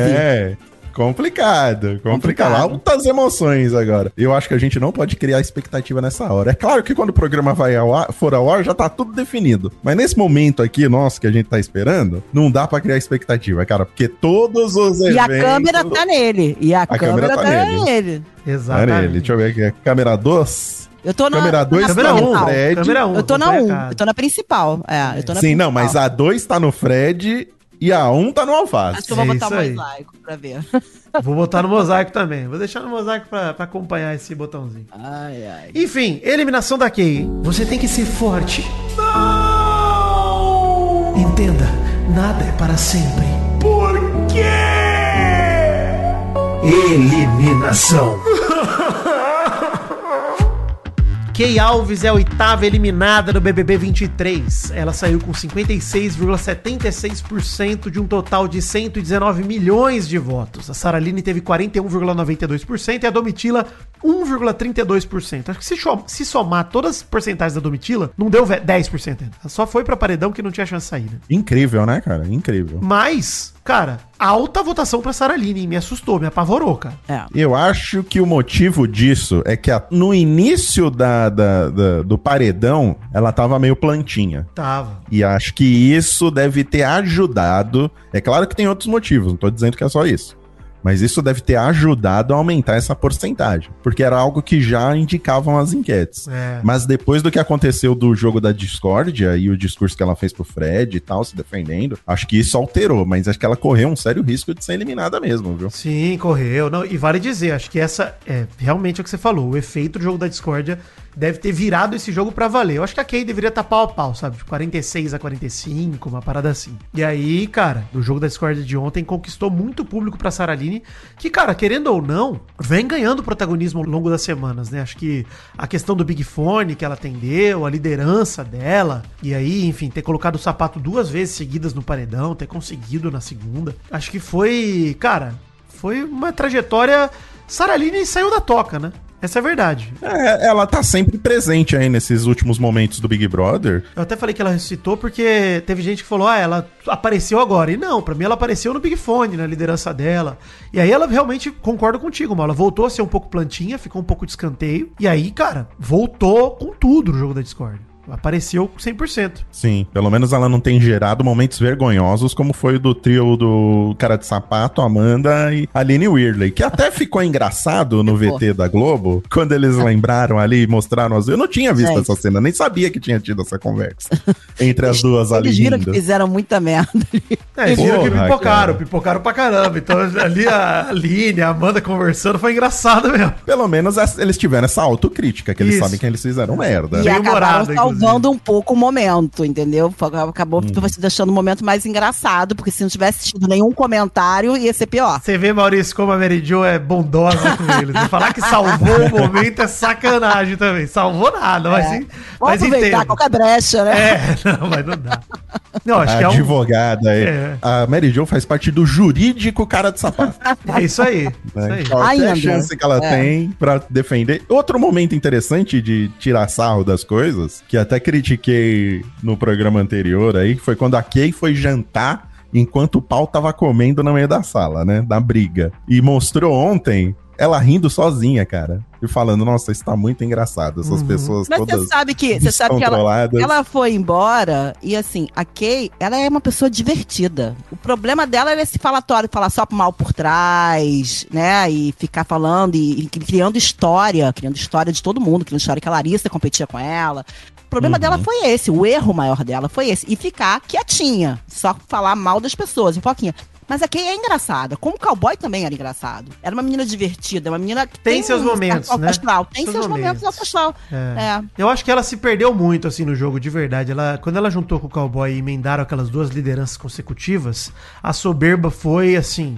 A: Complicado, complicado.
B: Complicado.
A: Altas emoções agora. Eu acho que a gente não pode criar expectativa nessa hora. É claro que quando o programa vai ao ar, for ao ar, já tá tudo definido. Mas nesse momento aqui, nosso, que a gente tá esperando, não dá pra criar expectativa, cara. Porque todos os
B: E
A: eventos...
B: a câmera tá nele. E a, câmera, tá, nele.
A: Olha
C: Exatamente.
A: ele, deixa eu ver aqui. Câmera 2.
B: Eu tô na,
A: Câmera
B: tô
A: dois,
B: na
C: Câmera 1,
B: principal.
A: Fred.
C: câmera 1.
B: Eu tô na 1, eu tô na principal. É, eu tô na
A: Sim, não,
B: principal.
A: mas a 2 tá no Fred e a 1 tá no Alface.
B: Acho que eu vou
C: É
B: botar
C: isso
B: o
C: aí.
B: mosaico pra ver. (laughs)
C: Vou botar no mosaico também. Vou deixar no mosaico pra, pra acompanhar esse botãozinho.
B: Ai, ai.
C: Enfim, eliminação da Kay. Você tem que ser forte. Não! Entenda, nada é para sempre. Por quê?
D: Eliminação.
C: Kay Alves é a oitava eliminada do BBB 23. Ela saiu com 56,76% de um total de 119 milhões de votos. A Saraline teve 41,92% e a Domitila 1,32%. Acho que se, se somar todas as porcentagens da Domitila, não deu ve- 10% ainda. Ela só foi pra paredão que não tinha chance de sair, né?
A: Incrível, né, cara? Incrível.
C: Mas, cara, alta votação pra Saraline, me assustou, me apavorou, cara.
B: É.
A: Eu acho que o motivo disso é que a- no início da, da- da- do paredão, ela tava meio plantinha.
C: Tava.
A: E acho que isso deve ter ajudado. É claro que tem outros motivos, não tô dizendo que é só isso. Mas isso deve ter ajudado a aumentar essa porcentagem. Porque era algo que já indicavam as enquetes.
C: É.
A: Mas depois do que aconteceu do jogo da discórdia e o discurso que ela fez pro Fred e tal, se defendendo, acho que isso alterou. Mas acho que ela correu um sério risco de ser eliminada mesmo, viu?
C: Sim, correu. Não, e vale dizer, acho que essa é realmente o que você falou. O efeito do jogo da discórdia deve ter virado esse jogo pra valer. Eu acho que a Kay deveria estar pau a pau, sabe? De 46 a 45, uma parada assim. E aí, cara, do jogo da discórdia de ontem conquistou muito público pra Saraline, que, cara, querendo ou não, vem ganhando protagonismo ao longo das semanas, né? Acho que a questão do Big Fone que ela atendeu, a liderança dela, e aí, enfim, ter colocado o sapato duas vezes seguidas no paredão, ter conseguido na segunda. Acho que foi, cara, foi uma trajetória. Saraline saiu da toca, né? Essa é a verdade.
A: É, ela tá sempre presente aí nesses últimos momentos do Big Brother.
C: Eu até falei que ela ressuscitou porque teve gente que falou, ah, ela apareceu agora. E não, pra mim ela apareceu no Big Fone, na liderança dela. E aí ela realmente, concordo contigo, Mal. Ela voltou a ser um pouco plantinha, ficou um pouco de escanteio. E aí, cara, voltou com tudo no jogo da Discord. Apareceu 100%.
A: Sim, pelo menos ela não tem gerado momentos vergonhosos, como foi o do trio do Cara de Sapato, Amanda e Aline Weirdley, que até ficou engraçado no. VT da Globo, quando eles lembraram ali e mostraram as. Eu não tinha visto
B: Gente.
A: essa cena, nem sabia que tinha tido essa conversa entre as duas ali.
B: Eles viram que fizeram muita merda.
C: É, eles viram que pipocaram,
A: cara.
C: pipocaram pra caramba. Então ali a Aline, a Amanda conversando foi engraçado mesmo.
A: Pelo menos eles tiveram essa autocrítica, que eles
C: Isso.
A: sabem que eles fizeram merda.
B: E
C: Bem
B: acabaram salvando um pouco o momento, entendeu? Acabou
A: Uhum.
B: se deixando o momento mais engraçado, porque se não tivesse tido nenhum comentário, ia ser pior.
C: Você vê, Maurício, como a Mary Jo é bondosa com (laughs) eles. né? Falar que salvou o momento é sacanagem também. Salvou nada, mas, sim,
B: Vamos
C: mas
B: aproveitar
C: entendo.
B: qualquer brecha, né?
C: É, (laughs) não, mas não dá. Não, acho
A: a
C: que é um...
A: advogada aí.
C: É.
A: A Mary Jo faz parte do jurídico cara de sapato.
C: É isso aí. Isso
A: né?
C: aí.
A: Qualquer
B: Ainda.
A: chance que ela
B: É.
A: tem pra defender. Outro momento interessante de tirar sarro das coisas, que até critiquei no programa anterior aí, foi quando a Kay foi jantar enquanto o pau tava comendo no meio da sala, né? Da briga. E mostrou ontem ela rindo sozinha, cara. E falando, nossa, isso tá muito engraçado. Essas
C: Uhum.
A: pessoas
B: Mas
A: todas
B: você sabe que você sabe que ela, ela foi embora e assim, a Kay, ela é uma pessoa divertida. O problema dela era esse falatório, falar só mal por trás, né? E ficar falando e, e criando história, criando história de todo mundo, criando história que a Larissa competia com ela. O problema
A: Uhum.
B: dela foi esse, o erro maior dela foi esse. E ficar quietinha, só falar mal das pessoas, foquinha. Mas a Kay é engraçada, como o cowboy também era engraçado. Era uma menina divertida, uma menina que
C: Tem seus
B: um
C: momentos, né?
B: astral. Tem
C: Seus
B: seus, momentos astral.
C: É.
B: É.
C: Eu acho que ela se perdeu muito, assim, no jogo, de verdade. Ela, quando ela juntou com o Cowboy e emendaram aquelas duas lideranças consecutivas, a soberba foi, assim,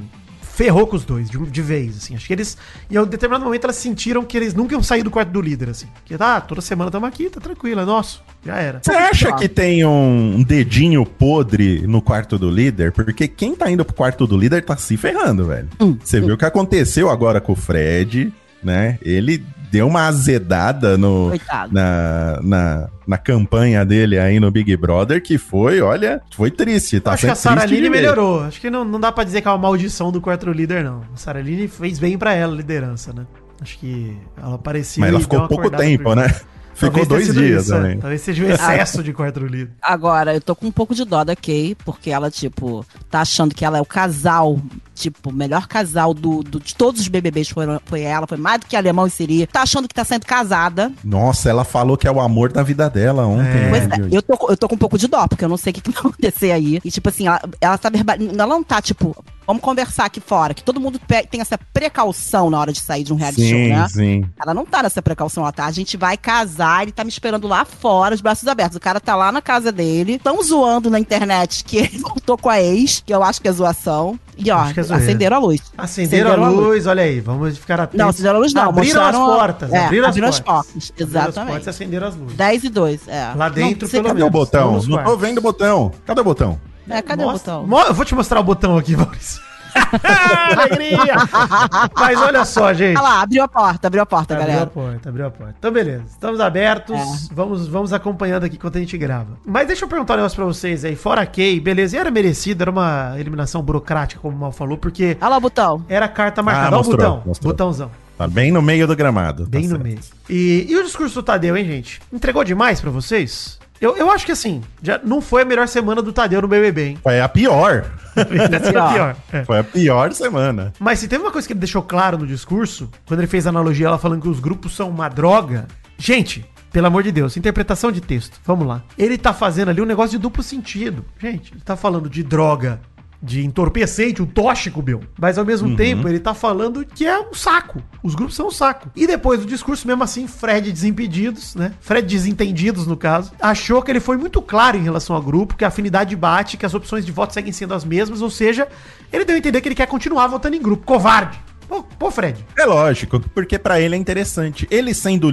C: ferrou com os dois, de, de vez, assim. Acho que eles, em um determinado momento, elas sentiram que eles nunca iam sair do quarto do líder, assim. Que, tá, toda semana estamos aqui, tá tranquilo, é nosso. Já era.
A: Você acha que tem um dedinho podre no quarto do líder? Porque quem tá indo pro quarto do líder tá se ferrando, velho.
B: Hum,
A: Você viu o que aconteceu agora com o Fred, né? Ele deu uma azedada no,
B: Coitado.
A: na, na, na campanha dele aí no Big Brother, que foi, olha, foi triste. Tá
C: acho que a Saraline melhorou. Acho que não, não dá pra dizer que é uma maldição do quarto líder, não. A Saraline fez bem pra ela, a liderança, né? Acho que ela apareceu
A: Mas ela ficou pouco tempo, né? Ficou dois dias
C: isso, é.
A: também.
C: Talvez seja o excesso de quarto do líder.
B: Agora, eu tô com um pouco de dó da Kay, porque ela, tipo, tá achando que ela é o casal, tipo, o melhor casal do, do- de todos os BBBs foram, foi ela, foi mais do que alemão e seria. Tá achando que tá sendo casada.
A: Nossa, ela falou que é o amor da vida dela ontem.
C: É.
A: né,
B: Pois é, eu tô, eu tô com um pouco de dó, porque eu não sei o que, que vai (laughs) acontecer aí. E, tipo assim, ela, ela tá verbal. Ela não tá, tipo, vamos conversar aqui fora, que todo mundo tem essa precaução na hora de sair de um reality show,
A: Sim,
B: né?
A: sim.
B: Ela não tá nessa precaução, ela tá. A gente vai casar, ele tá me esperando lá fora, os braços abertos. O cara tá lá na casa dele, tão zoando na internet que (laughs) ele voltou com a ex, que eu acho que é zoação. E ó,
C: é
B: acenderam a luz.
C: Acenderam a luz, olha aí, vamos ficar atentos.
B: Não, acenderam a luz não.
C: Abriram as
B: mostraram a-
C: portas,
B: é,
C: abriram as
B: abriram
C: portas.
B: as portas.
C: Abriram as
B: Exatamente.
C: portas e acenderam as luzes.
B: 10 e 2, é.
C: Lá dentro,
B: sei-
C: pelo
A: Cadê o
C: menos.
A: botão? Não tô vendo o botão. Cadê o botão?
B: É, cadê
C: Mostra-
B: o botão?
C: Eu vou te mostrar o botão aqui, (laughs) Maurício. (laughs) Alegria! Mas olha só, gente.
B: Olha lá, abriu a porta, abriu a porta,
C: Abriu a
B: galera.
C: porta, abriu a porta. Então, beleza. Estamos abertos.
B: É.
C: Vamos, vamos acompanhando aqui enquanto a gente grava. Mas deixa eu perguntar um negócio pra vocês aí. Fora a Kay, beleza. E era merecido, era uma eliminação burocrática, como o Mal falou, porque
B: Olha lá o botão.
C: era carta marcada. Olha o botão.
A: mostrou.
C: Botãozão.
A: Tá bem no meio do gramado.
C: Bem
A: tá
C: no
A: certo.
C: meio. E, e o discurso do Tadeu, hein, gente? Entregou demais pra vocês? Eu, eu acho que assim, já não foi a melhor semana do Tadeu no BBB, hein?
A: Foi a pior.
C: Essa a (laughs) pior. É.
A: Foi a pior semana.
C: Mas se teve uma coisa que ele deixou claro no discurso, quando ele fez a analogia lá falando que os grupos são uma droga. Gente, pelo amor de Deus, interpretação de texto. Vamos lá. Ele tá fazendo ali um negócio de duplo sentido. Gente, ele tá falando de droga, de entorpecente, um tóxico, Bill. Mas ao mesmo tempo, ele tá falando que é um saco. Os grupos são um saco. E depois do discurso, mesmo assim, Fred Desimpedidos, né? Fred Desentendidos, no caso, achou que ele foi muito claro em relação ao grupo, que a afinidade bate, que as opções de voto seguem sendo as mesmas, ou seja, ele deu a entender que ele quer continuar votando em grupo. Covarde. Pô, pô Fred.
A: É lógico, porque pra ele é interessante. Ele sendo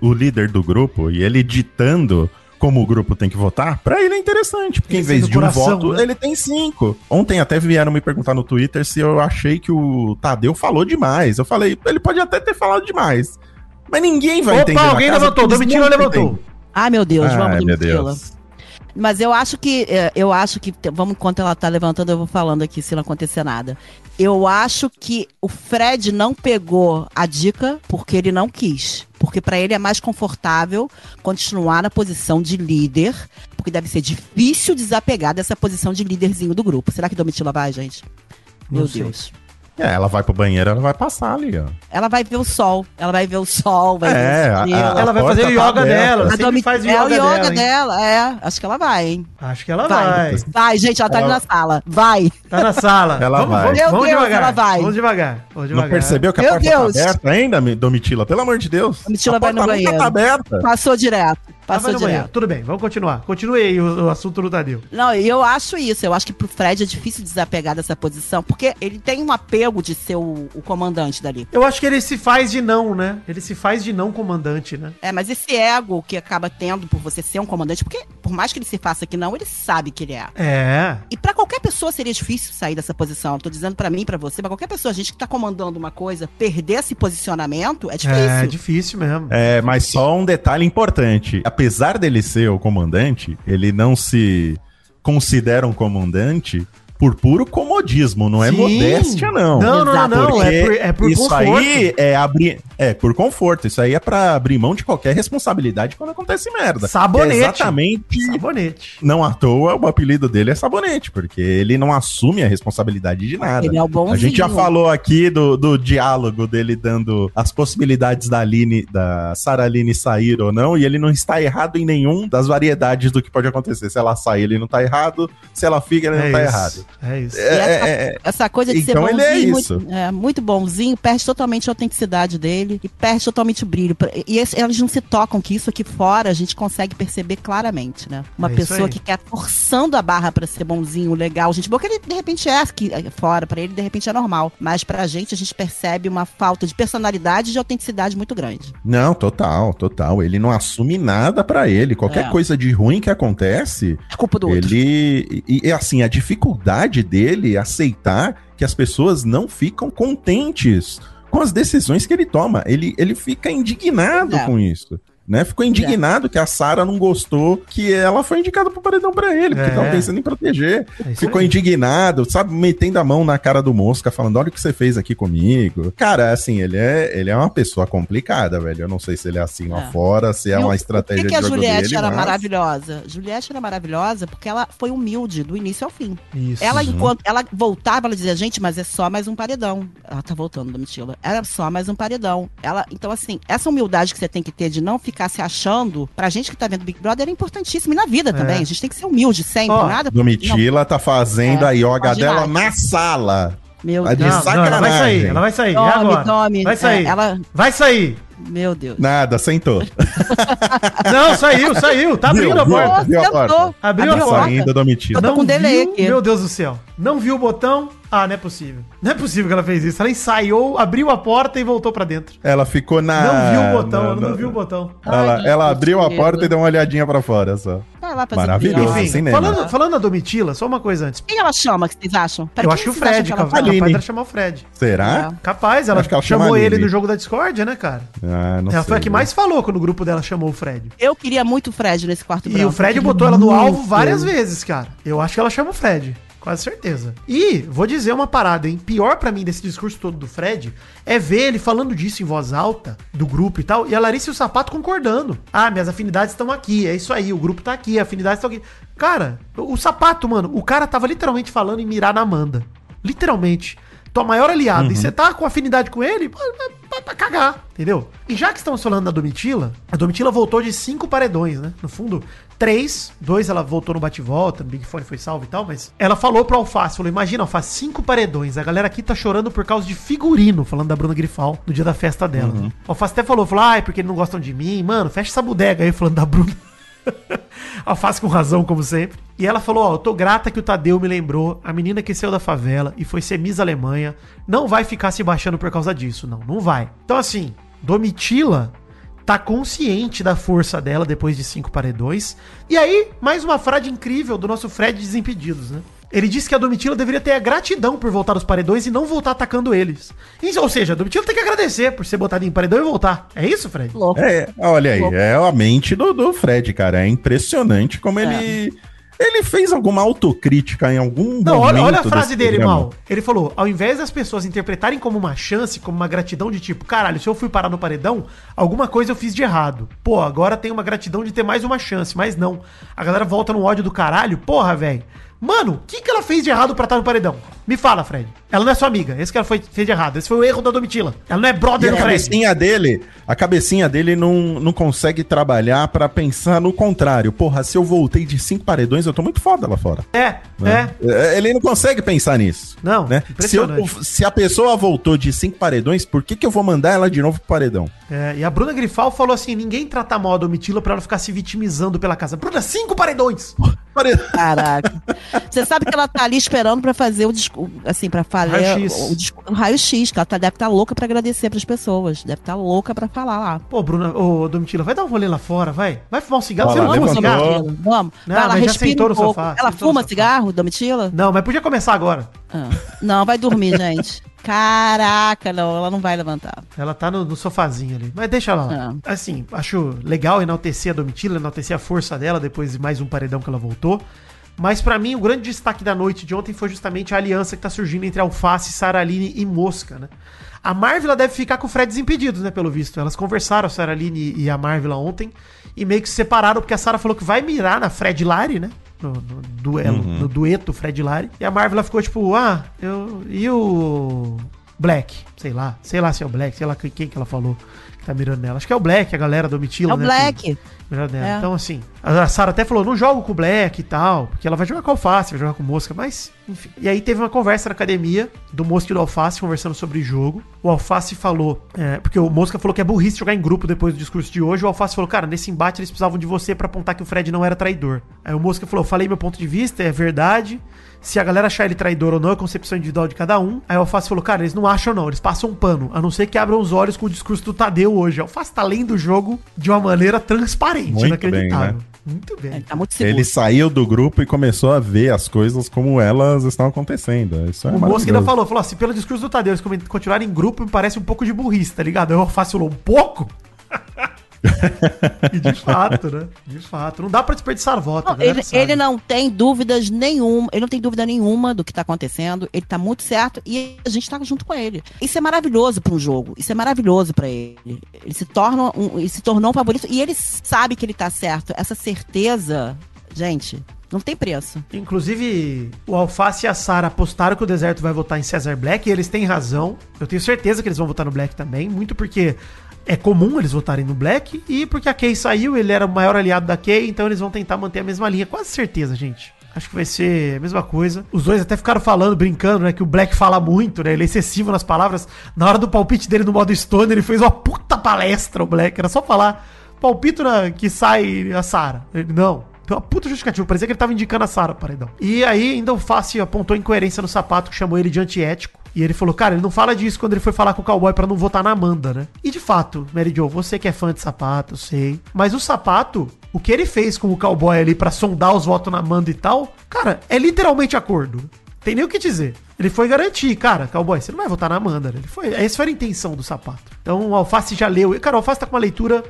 A: o líder do grupo e ele ditando como o grupo tem que votar, pra ele é interessante. Porque
C: Ele
A: em vez de um voto,
C: né?
A: ele tem cinco. Ontem até vieram me perguntar no Twitter se eu achei que o Tadeu falou demais. Eu falei, ele pode até ter falado demais. Mas ninguém vai entender.
C: Opa, alguém levantou. Domitila levantou.
A: entendem.
B: Ai, meu Deus,
A: Ai,
B: vamos Domitila. Mas eu acho que, é, eu acho que, vamos, enquanto ela tá levantando, eu vou falando aqui se não acontecer nada. Eu acho que o Fred não pegou a dica porque ele não quis. Porque pra ele é mais confortável continuar na posição de líder, porque deve ser difícil desapegar dessa posição de líderzinho do grupo. Será que Domitila vai, gente? Meu. Deus.
A: É, ela vai pro banheiro, ela vai passar ali, ó.
B: Ela vai ver o sol, ela vai ver o sol, vai
A: É,
B: ver
A: a-
B: a estrela.
A: a-
C: Ela vai fazer o
A: tá
C: yoga
A: aberta.
C: dela.
B: A Domi-
C: faz o
B: é o
C: yoga,
B: yoga
C: dela,
B: dela, é. Acho que ela vai, hein?
C: Acho que ela
B: Vai.
C: vai.
B: Vai, gente, ela tá ali
A: Ela-
B: na sala. Vai.
C: Tá na sala.
A: Ela
C: vamos,
A: vai.
C: Vamos,
B: Meu
C: vamos
B: Deus,
C: devagar.
B: ela vai.
C: Vamos devagar. Vamos devagar.
A: Não percebeu que a
B: Meu
A: porta
B: Deus.
A: tá aberta ainda, Mi- Domitila? Pelo amor de Deus.
B: Domitila
A: a
B: vai no
A: porta nunca
B: banheiro.
A: tá aberta.
B: Passou direto. Passou
C: banheiro.
B: direto.
C: Tudo bem, vamos continuar. Continue aí o, o assunto do Tadeu.
B: Não, eu acho isso. Eu acho que pro Fred é difícil desapegar dessa posição, porque ele tem um apego de ser o, o comandante dali.
C: Eu acho que ele se faz de não, né? Ele se faz de não comandante, né?
B: É, mas esse ego que acaba tendo por você ser um comandante, porque por mais que ele se faça que não, ele sabe que ele é.
C: É.
B: E pra qualquer pessoa seria difícil sair dessa posição. Tô dizendo pra mim, pra você, pra qualquer pessoa, a gente que tá comandando uma coisa, perder esse posicionamento é difícil.
C: É difícil mesmo.
A: É, mas só um detalhe importante. Apesar dele ser o comandante, ele não se considera um comandante por puro comodismo, não é
C: Sim.
A: modéstia, não.
C: Não, não, não, não. É por, é por
A: isso
C: conforto.
A: aí é abrir. É, por conforto. Isso aí é pra abrir mão de qualquer responsabilidade quando acontece merda.
C: Sabonete.
A: É exatamente.
C: Sabonete.
A: Não à toa, o apelido dele é Sabonete, porque ele não assume a responsabilidade de nada.
B: Ele é o bonzinho.
A: A gente já falou aqui do, do diálogo dele dando as possibilidades da Aline, da Saraline sair ou não, e ele não está errado em nenhum das variedades do que pode acontecer. Se ela sair, ele não tá errado. Se ela fica, ele não tá errado.
C: É isso.
B: E essa,
A: É, é,
B: essa coisa de
A: Então
B: ser
A: ele é
B: bonzinho,
A: isso.
B: muito, é, muito bonzinho, perde totalmente a autenticidade dele e perde totalmente o brilho. E esse- eles não se tocam que isso aqui fora a gente consegue perceber claramente, né? Uma
C: É
B: pessoa que quer forçando a barra pra ser bonzinho, legal, gente boa, que ele de repente é aqui é, fora, pra ele de repente é normal. Mas pra gente a gente percebe uma falta de personalidade e de autenticidade muito grande.
A: Não, total, total. Ele não assume nada pra ele. Qualquer
B: É.
A: coisa de ruim que acontece,
B: É culpa do outro.
A: Ele. E, e, assim, a dificuldade dele aceitar que as pessoas não ficam contentes com as decisões que ele toma. Ele, ele fica indignado
B: É.
A: com isso. Né? Ficou indignado que a Sarah não gostou que ela foi indicada pro paredão pra ele, porque
C: É.
A: tava pensando em proteger.
C: É
A: Ficou
C: aí.
A: indignado, sabe, metendo a mão na cara do Mosca, falando: olha o que você fez aqui comigo. Cara, assim, ele é, ele é uma pessoa complicada, velho. Eu não sei se ele é assim lá
B: É.
A: fora, se é
B: E o-
A: uma estratégia
B: Por que, que a
A: de jogo
B: Juliette
A: dele,
B: era
A: mas-
B: maravilhosa? Juliette era maravilhosa porque ela foi humilde do início ao fim.
C: Isso.
B: Ela,
A: Uhum.
B: enquanto ela voltava, ela dizia, gente, mas é só mais um paredão. Ela tá voltando, Domitila. Era só mais um paredão. Ela, então, assim, essa humildade que você tem que ter de não ficar ficar se achando, pra gente que tá vendo Big Brother, é importantíssimo. E na vida também. A gente tem que ser humilde sempre.
C: Ó,
B: nada.
A: Domitila tá fazendo
B: É,
A: a yoga dela na sala.
B: Meu
A: de
B: Deus.
C: Não, não, ela vai sair, ela vai sair.
B: Tome,
C: é agora.
B: tome.
C: Vai sair.
B: É, ela-
C: Vai sair.
B: Meu Deus.
A: Nada, sentou. (laughs)
C: Não, saiu, saiu. Tá abrindo
A: Viu,
C: a porta.
A: Viu a
B: sentou.
A: porta?
C: Abriu a
B: Abriu
C: porta.
A: Saindo, Domitila.
B: Eu tô
C: Não
B: com delay
C: viu?
B: aqui.
C: Meu Deus do céu. Não viu o botão? Ah, não é possível. Não é possível que ela fez isso. Ela ensaiou, abriu a porta e voltou pra dentro.
A: Ela ficou na.
C: Não viu o botão,
A: na-
C: ela não
A: na-
C: viu o botão.
A: Ela,
B: Ai,
A: ela abriu a porta e deu uma olhadinha pra fora só.
B: Lá
A: Maravilhoso,
B: pior.
A: assim,
C: Enfim,
A: né,
C: falando, falando da Domitila, só uma coisa antes.
B: Quem ela chama, que vocês acham? Pera,
C: eu acho que o Fred,
B: que ela
C: capaz, dela chamar o Fred.
A: Será?
B: É.
C: Capaz, ela,
A: ela
C: chamou ele no jogo da Discord, né, cara?
A: Ah, não
C: ela foi a
A: sei,
C: que
A: né?
C: mais falou quando o grupo dela chamou o Fred.
B: Eu queria muito o Fred nesse quarto
C: E
B: branco.
C: o Fred botou ela no alvo várias vezes, cara. Eu acho que ela chama o Fred. Quase certeza. E vou dizer uma parada, hein? Pior pra mim desse discurso todo do Fred é ver ele falando disso em voz alta, do grupo e tal, e a Larissa e o Sapato concordando. Ah, minhas afinidades estão aqui, é isso aí, o grupo tá aqui, afinidades estão aqui. Cara, o, Sapato, mano, o cara tava literalmente falando em mirar na Amanda. Literalmente. Tua maior aliado. E você tá com afinidade com ele, pra cagar, entendeu? E já que estamos falando da Domitila, a Domitila voltou de cinco paredões, né? No fundo, três, dois ela voltou no bate-volta, no Big Fone foi salvo e tal, mas ela falou pro Alface, falou, imagina, Alface, cinco paredões, a galera aqui tá chorando por causa de figurino, falando da Bruna Grifal, no dia da festa dela.
A: Uhum.
C: Alface até falou, falou, ai, porque não gostam de mim, mano, fecha essa bodega aí, falando da Bruna. (laughs) Alface com razão, como sempre. E ela falou: Ó, eu tô grata que o Tadeu me lembrou, a menina que saiu da favela e foi ser Miss Alemanha, não vai ficar se baixando por causa disso, não, não vai. Então, assim, Domitila tá consciente da força dela depois de cinco paredões. E aí, mais uma frase incrível do nosso Fred Desimpedidos, né? Ele disse que a Domitila deveria ter a gratidão por voltar aos paredões e não voltar atacando eles. Isso, ou seja, a Domitila tem que agradecer por ser botada em paredão e voltar. É isso, Fred?
B: Louco.
A: É, olha aí,
B: Louco.
A: é a mente do, do Fred, cara. É impressionante como ele. Ele fez alguma autocrítica em algum
C: Não, olha, olha a frase dele,
A: programa.
C: mal. Ele falou: ao invés das pessoas interpretarem como uma chance, como uma gratidão de tipo, caralho, se eu fui parar no paredão, alguma coisa eu fiz de errado. Pô, agora tem uma gratidão de ter mais uma chance, mas não. A galera volta no ódio do caralho, porra, velho. Mano, o que, que ela fez de errado pra estar no paredão? Me fala, Fred. Ela não é sua amiga. Esse que ela foi, fez de errado. Esse foi o erro da Domitila. Ela não é
A: E
C: brother
A: a
C: do Fred.
A: cabecinha dele, a cabecinha dele não, não consegue trabalhar pra pensar no contrário. Porra, se eu voltei de cinco paredões, eu tô muito foda lá fora.
C: É,
A: né?
C: é.
A: É, Ele não consegue pensar nisso.
C: Não,
A: né? Se, eu- se a pessoa voltou de cinco paredões, por que, que eu vou mandar ela de novo pro paredão?
C: É, e a Bruna Grifal falou assim: ninguém trata mal a Domitila pra ela ficar se vitimizando pela casa. Bruna, cinco paredões! (laughs)
A: Pare-
B: Caraca. Você sabe que ela tá ali esperando pra fazer o discurso, assim, pra
C: Raio-X.
B: o, discu- o raio-x, que ela tá, deve estar louca pra agradecer pras pessoas. Deve estar louca pra falar lá.
C: Pô, Bruna, ô Domitila, vai dar um rolê lá fora, vai. Vai fumar um cigarro.
A: Olha
C: Você não fuma cigarro?
B: Domitila, Vamos.
C: Não,
B: Vai
C: já
B: respira
C: sentou
B: um
C: sofá,
B: Ela fuma
C: sofá.
B: cigarro, Domitila?
C: Não, mas podia começar agora.
B: Ah, Não, vai dormir, (laughs) gente. Caraca, não, ela não vai levantar.
C: Ela tá no, no sofazinho ali. Mas deixa ela lá. Assim, acho legal enaltecer a Domitila, enaltecer a força dela depois de mais um paredão que ela voltou. Mas pra mim, o grande destaque da noite de ontem foi justamente a aliança que tá surgindo entre Alface, Saraline e Mosca, né? A Marvel deve ficar com o Fred Desimpedidos, né? Pelo visto. Elas conversaram, a Saraline e a Marvel ontem, e meio que se separaram, porque a Sara falou que vai mirar na Fred Lari, né? No, no duelo, no dueto Fred Lari. E a Marvel ficou tipo, ah, eu. E o. Black, sei lá, sei lá se é o Black, sei lá quem que ela falou que tá mirando nela. Acho que é o Black, a galera do Mitila,
B: É o Black.
C: Melhor dela.
B: É.
C: Então, assim, a Sarah até falou: não jogo com o Black e tal, porque ela vai jogar com o Alface, vai jogar com o Mosca, mas, enfim. E aí teve uma conversa na academia do Mosca e do Alface conversando sobre jogo. O Alface falou, é, porque o Mosca falou que é burrice jogar em grupo depois do discurso de hoje. O Alface falou: cara, nesse embate eles precisavam de você pra apontar que o Fred não era traidor. Aí o Mosca falou: falei meu ponto de vista, é verdade. Se a galera achar ele traidor ou não, é concepção individual de cada um. Aí o Alface falou, cara, eles não acham não, eles passam um pano. A não ser que abram os olhos com o discurso do Tadeu hoje. O Alface tá lendo o jogo de uma maneira transparente,
A: Muito
C: inacreditável.
A: bem, né?
C: Muito bem.
B: Ele tá muito seguro.
A: Ele saiu do grupo e começou a ver as coisas como elas estão acontecendo. Isso é
C: O Mosca ainda falou, falou assim, pelo discurso do Tadeu, eles continuarem em grupo me parece um pouco de burrice, tá ligado? Aí o Alface falou, um pouco? (laughs) e de fato, né? De fato. Não dá pra desperdiçar voto. a
B: Não,
C: galera
B: ele, ele não tem dúvidas nenhuma, ele não tem dúvida nenhuma do que tá acontecendo, ele tá muito certo e a gente tá junto com ele. Isso é maravilhoso para um jogo, isso é maravilhoso pra ele. Ele se torna um, ele se tornou um favorito e ele sabe que ele tá certo. Essa certeza, gente, não tem preço.
C: Inclusive, o Alface e a Sara apostaram que o Deserto vai votar em Cesar Black e eles têm razão. Eu tenho certeza que eles vão votar no Black também, muito porque é comum eles votarem no Black, e porque a Kay saiu, ele era o maior aliado da Kay, então eles vão tentar manter a mesma linha. Quase certeza, gente. Acho que vai ser a mesma coisa. Os dois até ficaram falando, brincando, né? Que o Black fala muito, né? Ele é excessivo nas palavras. Na hora do palpite dele no modo Stone, ele fez uma puta palestra, o Black. Era só falar. Palpito na, que sai a Sarah. Ele, não. Tem uma puta justificativa. Parecia que ele tava indicando a Sarah, paredão. E aí, ainda o Face apontou incoerência no sapato, que chamou ele de antiético. E ele falou, cara, ele não fala disso quando ele foi falar com o cowboy para não votar na Amanda, né? E de fato, Mary Jo, você que é fã de sapato, sei. Mas o sapato, o que ele fez com o cowboy ali para sondar os votos na Amanda e tal, cara, é literalmente acordo. Tem nem o que dizer. Ele foi garantir, cara, cowboy, você não vai votar na Amanda, né? Ele foi, essa foi a intenção do sapato. Então o Alface já leu. Cara, o Alface tá com uma leitura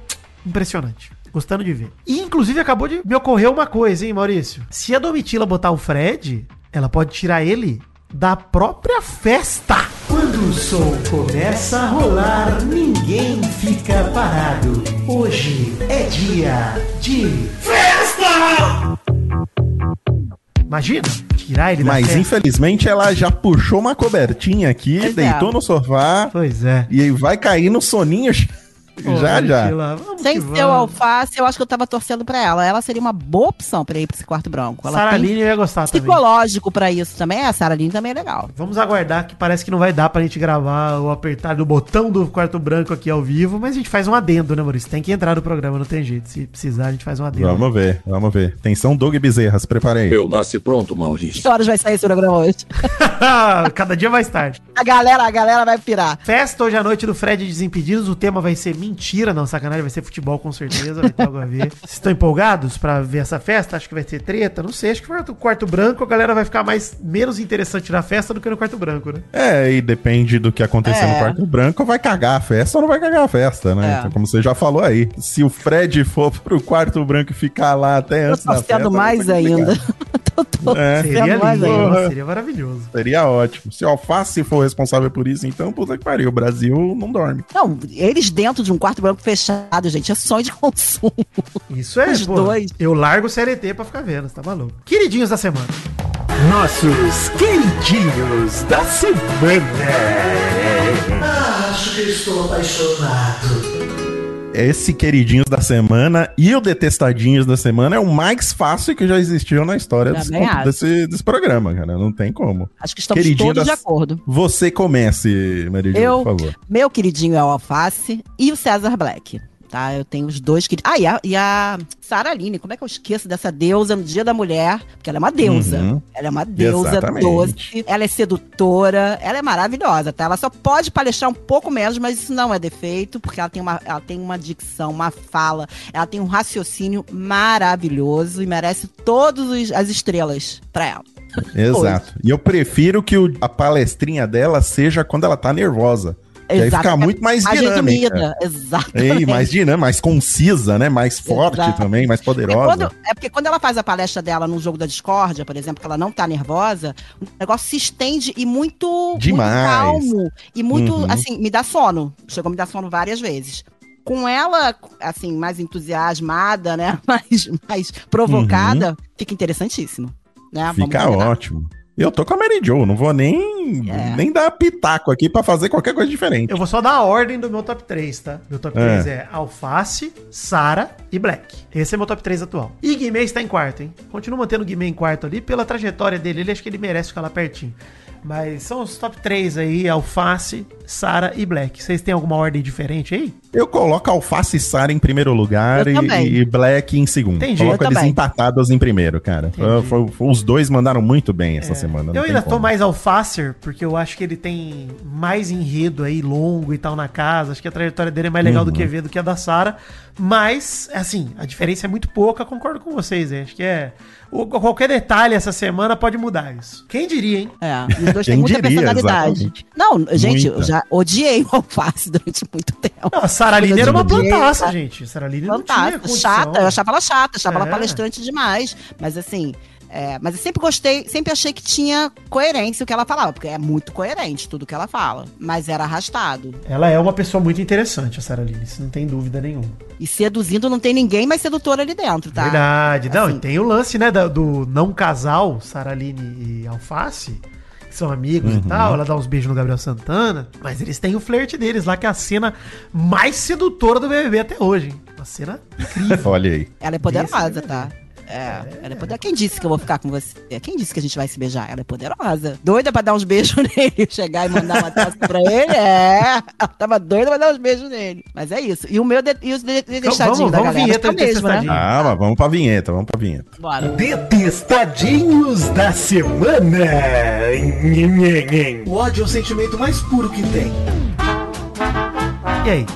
C: impressionante. Gostando de ver. E, inclusive, acabou de me ocorrer uma coisa, hein, Maurício? Se a Domitila botar o Fred, ela pode tirar ele da própria festa.
D: Quando o som começa a rolar, ninguém fica parado. Hoje é dia de festa!
C: Imagina, tirar ele da
A: Mas
C: festa.
A: infelizmente ela já puxou uma cobertinha aqui,
B: Pois é.
A: deitou no sofá
C: Pois é.
A: e aí vai cair no soninho
C: Pô,
A: já já.
B: Sem ser o alface, eu acho que eu tava torcendo pra ela. Ela seria uma boa opção pra ir pra esse quarto branco. Ela
C: Sarah
B: tem
C: Aline ia gostar também.
B: psicológico pra isso também. É, a Sarah Aline também é legal.
C: Vamos aguardar que parece que não vai dar pra gente gravar ou apertar no botão do quarto branco aqui ao vivo, mas a gente faz um adendo, né, Maurício? Tem que entrar no programa, não tem jeito. Se precisar, a gente faz um adendo.
A: Vamos ver, vamos ver. Atenção, Doug Bezerra, se prepare aí.
E: Eu nasci pronto, Maurício.
B: Que horas vai sair esse programa hoje? (laughs)
C: Cada dia mais tarde.
B: A galera, a galera vai pirar.
C: Festa hoje à noite do Fred Desimpedidos. O tema vai ser mentira, não, sacanagem. Vai ser futebol com certeza, vai ter algo a ver. Vocês estão empolgados pra ver essa festa? Acho que vai ter treta, não sei. Acho que o quarto branco a galera vai ficar mais menos interessante na festa do que no quarto branco, né?
A: É, e depende do que acontecer
B: É.
A: no quarto branco, vai cagar a festa ou não vai cagar a festa, né?
B: É.
A: Então, como você já falou aí, se o Fred for pro quarto branco e ficar lá até antes da festa...
B: mais ainda. (laughs) tô tô
A: É.
C: Seria lindo,
B: ainda.
C: seria maravilhoso.
A: Seria ótimo. Se o Alface for responsável por isso, então, puta que pariu, o Brasil não dorme.
B: Não, eles dentro de um quarto branco fechado, gente, é sonho de (laughs) consumo.
C: Isso é,
B: Os
C: pô.
B: dois.
C: Eu largo o CLT pra ficar vendo, você tá maluco. Queridinhos da semana.
D: Nossos queridinhos da semana. Acho que estou apaixonado.
A: Esse queridinhos da semana e o detestadinhos da semana é o mais fácil que já existiu na história desse, desse, desse programa, cara. Não tem como.
B: Acho que estamos
A: Queridinho
B: todos
A: das-
B: de acordo.
A: Você comece, Maria
B: Eu-
A: por favor.
B: Meu queridinho é o Alface e o César Black. Tá, eu tenho os dois queridos. Ah, e a, e a Sarah Aline, como é que eu esqueço dessa deusa no Dia da Mulher? Porque ela é uma deusa.
A: Uhum.
B: Ela é uma deusa
A: Exatamente.
B: doce. Ela é sedutora. Ela é maravilhosa, tá? Ela só pode palestrar um pouco menos, mas isso não é defeito, porque ela tem uma, ela tem uma dicção, uma fala, ela tem um raciocínio maravilhoso e merece todas as estrelas pra ela.
A: Exato. E eu prefiro que o- a palestrinha dela seja quando ela tá nervosa. Que aí fica muito mais
B: Mais
A: dinâmica.
B: resumida, exatamente.
A: Ei, mais dinâmica, mais concisa, né? Mais forte
B: Exato.
A: também, mais poderosa.
B: quando- é porque quando ela faz a palestra dela num jogo da discórdia, por exemplo, que ela não tá nervosa, o negócio se estende e muito,
A: Demais.
B: muito calmo. E muito,
A: Uhum.
B: assim, me dá sono. Chegou a me dar sono várias vezes. Com ela, assim, mais entusiasmada, né? (laughs) Mais, mais provocada, fica interessantíssimo. Né?
A: Uhum. Fica ótimo. Eu tô com a Mary Jo, não vou nem,
B: É.
A: nem dar pitaco aqui pra fazer qualquer coisa diferente.
C: Eu vou só dar a ordem do meu top 3, tá? Meu top
A: É.
C: 3 é Alface, Sara e Black. Esse é meu top 3 atual. E Guimê está em quarto, hein? Continuo mantendo o Guimê em quarto ali pela trajetória dele. Ele acho que ele merece ficar lá pertinho. Mas são os top 3 aí, Alface, Sara e Black. Vocês têm alguma ordem diferente aí?
A: Eu coloco Alface e Sara em primeiro lugar e, e Black em segundo.
C: Entendi.
A: Coloco
B: Eu
A: eles
B: também.
A: empatados em primeiro, cara. Foi- foi- foi- os dois mandaram muito bem essa semana. não
C: eu ainda tô
A: como.
C: mais Alfacer, porque eu acho que ele tem mais enredo aí, longo e tal na casa. Acho que a trajetória dele é mais legal do
A: Uhum.
C: que ver do que a da Sara. Mas, assim, a diferença é muito pouca, concordo com vocês. hein? Acho que é. o- qualquer detalhe essa semana pode mudar isso. Quem diria, hein?
B: É, os dois
A: Quem
B: têm muita
A: diria,
B: personalidade.
A: exatamente.
B: Não, gente,
A: Muita.
B: eu já odiei o alface durante muito tempo.
C: Não, a Sara Aline era uma
B: Coisa de
C: plantaça, gente. A Sara Aline não tinha condição.
B: chata, eu achava ela chata, achava
C: É.
B: ela palestrante demais. Mas assim, é, mas eu sempre gostei, sempre achei que tinha coerência o que ela falava, porque é muito coerente tudo que ela fala. Mas era arrastado.
C: Ela é uma pessoa muito interessante, a Sara Aline, isso não tem dúvida nenhuma.
B: E seduzindo não tem ninguém mais sedutor ali dentro, tá?
C: Verdade. Não,
B: Assim.
C: e tem o lance, né, do, não casal, Sara Aline e Alface. Que são amigos
A: Uhum.
C: e tal. Ela dá uns beijos no Gabriel Santana. Mas eles têm o flerte deles lá, que é a cena mais sedutora do BBB até hoje. hein? Uma cena incrível. (laughs)
A: Olha aí.
B: Ela é poderosa, tá? É, ela é poderosa. Quem disse que eu vou ficar com você? Quem disse que a gente vai se beijar? Ela é poderosa. Doida pra dar uns beijos (laughs) nele, chegar e mandar uma taça pra ele? É. Ela tava doida pra dar uns beijos nele. Mas é isso. E o meu de, e os de, de,
C: Então, vamos-
B: da
C: vamos
B: galera.
C: vinheta
B: tá mesmo, né?
A: Ah, mas vamos pra vinheta, vamos pra vinheta.
B: Bora.
D: Detestadinhos da semana. O ódio é o sentimento mais puro que tem.
C: E aí?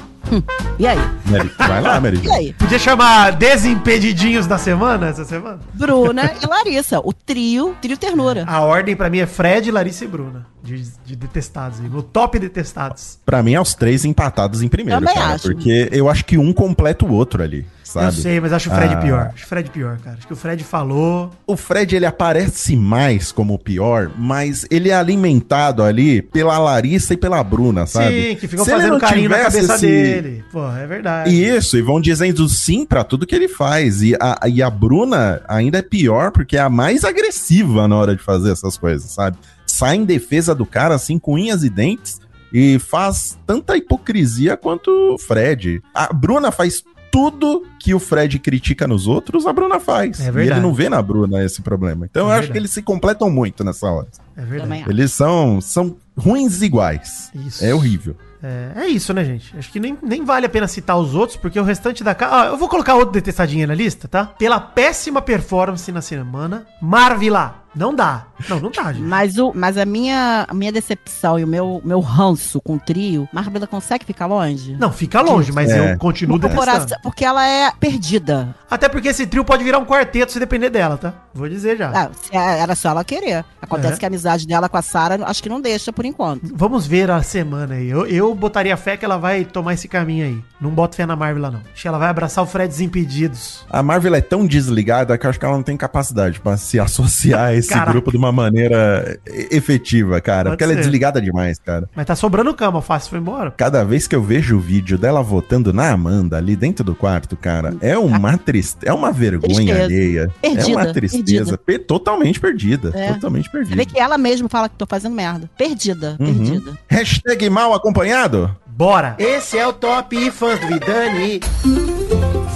B: E aí?
A: Mary, vai lá, Mary. (laughs)
B: E aí?
C: Podia chamar Desimpedidinhos da semana essa semana?
B: Bruna (laughs) e Larissa, o trio, trio ternura.
C: A ordem pra mim é Fred, Larissa e Bruna. De, de detestados aí. No top detestados.
A: Pra mim é os três empatados em primeiro,
B: Também
A: cara.
B: acho.
A: Porque eu acho que um completa o outro ali, sabe?
C: Eu sei, mas acho o Fred
A: Ah.
C: pior. Acho o Fred pior, cara. Acho que o Fred falou.
A: O Fred, ele aparece mais como o pior, mas ele é alimentado ali pela Larissa e pela Bruna, sabe?
C: Sim, que ficam
A: Se
C: fazendo carinho na cabeça
A: esse-
C: dele. Pô, é verdade.
A: Isso, e vão dizendo sim pra tudo que ele faz. E a, e a Bruna ainda é pior, porque é a mais agressiva na hora de fazer essas coisas, sabe? Sai em defesa do cara, assim, com unhas e dentes, e faz tanta hipocrisia quanto o Fred. A Bruna faz tudo que o Fred critica nos outros, a Bruna faz.
C: É
A: e
C: verdade.
A: ele não vê na Bruna esse problema. Então
C: É
A: eu acho que eles se completam muito nessa hora.
C: É verdade.
A: Eles são, são ruins iguais.
C: Isso.
A: É horrível.
C: É, é isso, né, gente? Acho que nem, nem vale a pena citar os outros, porque o restante da casa. Ah, eu vou colocar outro detestadinho na lista, tá? Pela péssima performance na semana, Marvila. Não dá. Não, não dá, gente.
B: Mas, o, mas a, minha, a minha decepção e o meu, meu ranço com o trio, Marbella consegue ficar longe?
C: Não, fica longe, mas
A: É.
C: eu continuo
B: Por
C: detestando.
B: coração- porque ela é perdida.
C: Até porque esse trio pode virar um quarteto se depender dela, tá? Vou dizer já.
B: Ah, se é- era só ela querer. Acontece
C: É.
B: que a amizade dela com a Sara, acho que não deixa por enquanto.
C: Vamos ver a semana aí. Eu, eu botaria fé que ela vai tomar esse caminho aí. Não boto fé na Marvel não. Acho que ela vai abraçar o Fred Desimpedidos.
A: A Marvel é tão desligada que eu acho que ela não tem capacidade pra se associar a esse
C: Caraca.
A: grupo de uma maneira efetiva, cara.
C: Pode
A: porque ela é
C: ser.
A: desligada demais, cara.
C: Mas tá sobrando cama, o Fácil foi embora.
A: Cada vez que eu vejo o vídeo dela votando na Amanda ali dentro do quarto, cara, é uma tristeza, é uma vergonha
B: Tristeza.
A: alheia. é
B: Perdida,
A: uma tristeza, pe- totalmente perdida,
B: É.
A: totalmente
B: Você
A: perdida.
B: vê que ela mesma fala que tô fazendo merda. Perdida,
A: Uhum.
B: perdida.
A: Hashtag mal acompanhado?
C: Bora!
D: Esse é o Top Fãs do Vidani.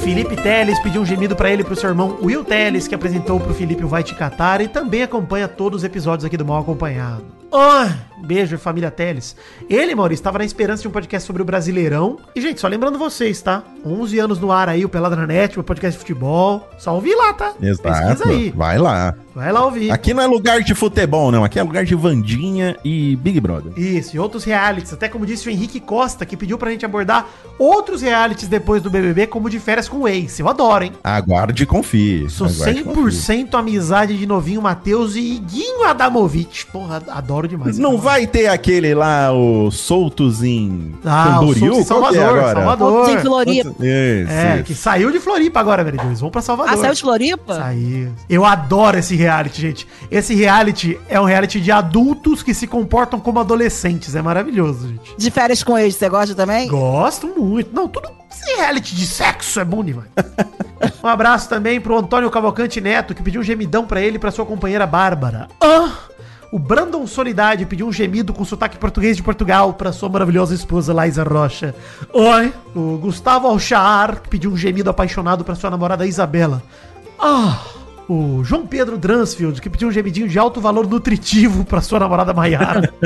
C: Felipe Teles pediu um gemido pra ele e pro seu irmão Will Teles, que apresentou pro Felipe o Vai Te Catar e também acompanha todos os episódios aqui do Mal Acompanhado. Ah, beijo, família Teles. Ele, Maurício, estava na esperança de um podcast sobre o Brasileirão. E, gente, só lembrando vocês, tá? 11 anos no ar aí, o Peladranet, o podcast de futebol. Só ouvir lá, tá?
A: Exato.
C: Pesquisa aí.
A: Vai lá.
C: Vai lá ouvir.
A: Aqui não é lugar de futebol, não. Aqui é lugar de Vandinha e Big Brother.
C: Isso, e outros realities. Até como disse o Henrique Costa, que pediu pra gente abordar outros realities depois do BBB, como de férias com o ex. Eu adoro, hein?
A: Aguarde e confie.
C: Sou
A: Aguarde e confie.
C: 100% amizade de Novinho Matheus e Guinho Adamovich. Porra, adoro demais.
A: Não
C: cara.
A: Vai ter aquele lá, o Soltos em
C: Ah, o Soltos em
A: é
C: Salvador, Salvador.
B: Outros em Floripa.
A: Isso,
C: É,
A: isso.
C: que saiu de Floripa agora, vereadores. Vamos pra Salvador.
B: Ah, saiu de Floripa?
C: Saiu. Eu adoro esse reality, gente. Esse reality é um reality de adultos que se comportam como adolescentes. É maravilhoso, gente.
B: De férias com eles, você gosta também?
C: Gosto muito. Não, tudo. Esse reality de sexo é bom demais. (laughs) um abraço também pro Antônio Cavalcante Neto, que pediu um gemidão pra ele e pra sua companheira Bárbara. Ah! O Brandon Solidade pediu um gemido com sotaque português de Portugal pra sua maravilhosa esposa Laísa Rocha. Oi! O Gustavo Alchar que pediu um gemido apaixonado pra sua namorada Isabela. Ah! O João Pedro Dransfield, que pediu um gemidinho de alto valor nutritivo pra sua namorada Maiara. (laughs)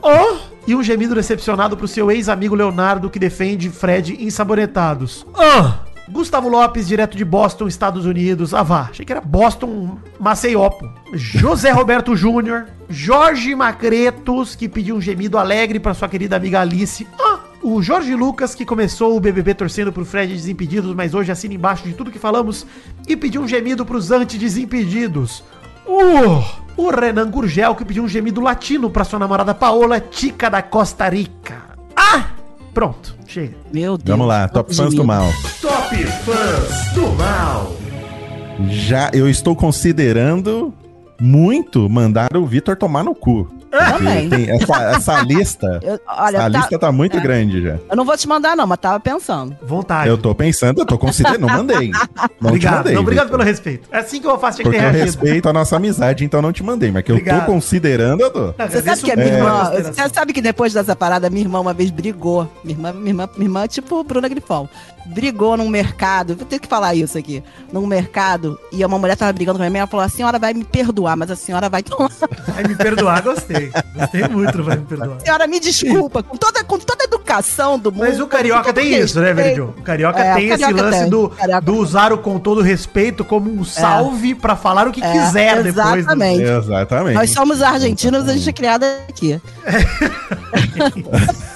C: Oh! E um gemido decepcionado pro seu ex-amigo Leonardo, que defende Fred insabonetados. Ah! Gustavo Lopes, direto de Boston, Estados Unidos. Ah, vá. Achei que era Boston, Maceió. pô. José Roberto Júnior. Jorge Macretos, que pediu um gemido alegre pra sua querida amiga Alice. Ah! O Jorge Lucas, que começou o BBB torcendo pro Fred Desimpedidos, mas hoje assina embaixo de tudo que falamos e pediu um gemido pros anti-desimpedidos. Uh, o Renan Gurgel, que pediu um gemido latino pra sua namorada Paola Tica da Costa Rica. Ah! Pronto, chega.
B: Meu Deus.
A: Vamos lá, top fãs do mal.
D: Top Fãs do Mal.
A: Já eu estou considerando muito mandar o Vitor tomar no cu.
B: Também.
A: Tem essa, essa (laughs) lista.
B: Eu- olha,
A: a
B: tá-
A: lista tá muito grande já.
B: eu não vou te mandar, não, mas tava pensando.
C: Vontade.
A: Eu tô pensando, eu tô considerando. Não mandei. Não
C: obrigado.
A: te mandei.
C: não, obrigado pelo respeito. É assim que eu faço, tinha que
A: Porque
C: ter
A: eu respeito a nossa amizade, então não te mandei. Mas que eu
C: Obrigado.
A: tô considerando, eu tô.
C: Não,
B: Você sabe que a minha irmã. Você sabe que depois dessa parada, minha irmã uma vez brigou. Minha irmã, minha irmã, minha irmã é tipo Bruna Grifão. Brigou num mercado. Vou ter que falar isso aqui. Num mercado. E uma mulher tava brigando com a minha mãe. Ela falou: a senhora vai me perdoar, mas a senhora vai tomar.
C: Vai me perdoar, gostei. Gostei muito, vai me perdoar.
B: A senhora me desculpa. Com toda, com toda a educação do mundo.
C: Mas o carioca tem isso, né. Veridio? O carioca
B: É,
C: tem
B: o
C: esse
B: carioca
C: lance
B: tem.
C: do,
B: carioca
C: do usar o com todo respeito como um salve pra falar o que
B: É,
C: quiser depois. do-
B: exatamente.
A: Exatamente.
B: Nós somos argentinos, a gente é criada aqui. (laughs) (laughs)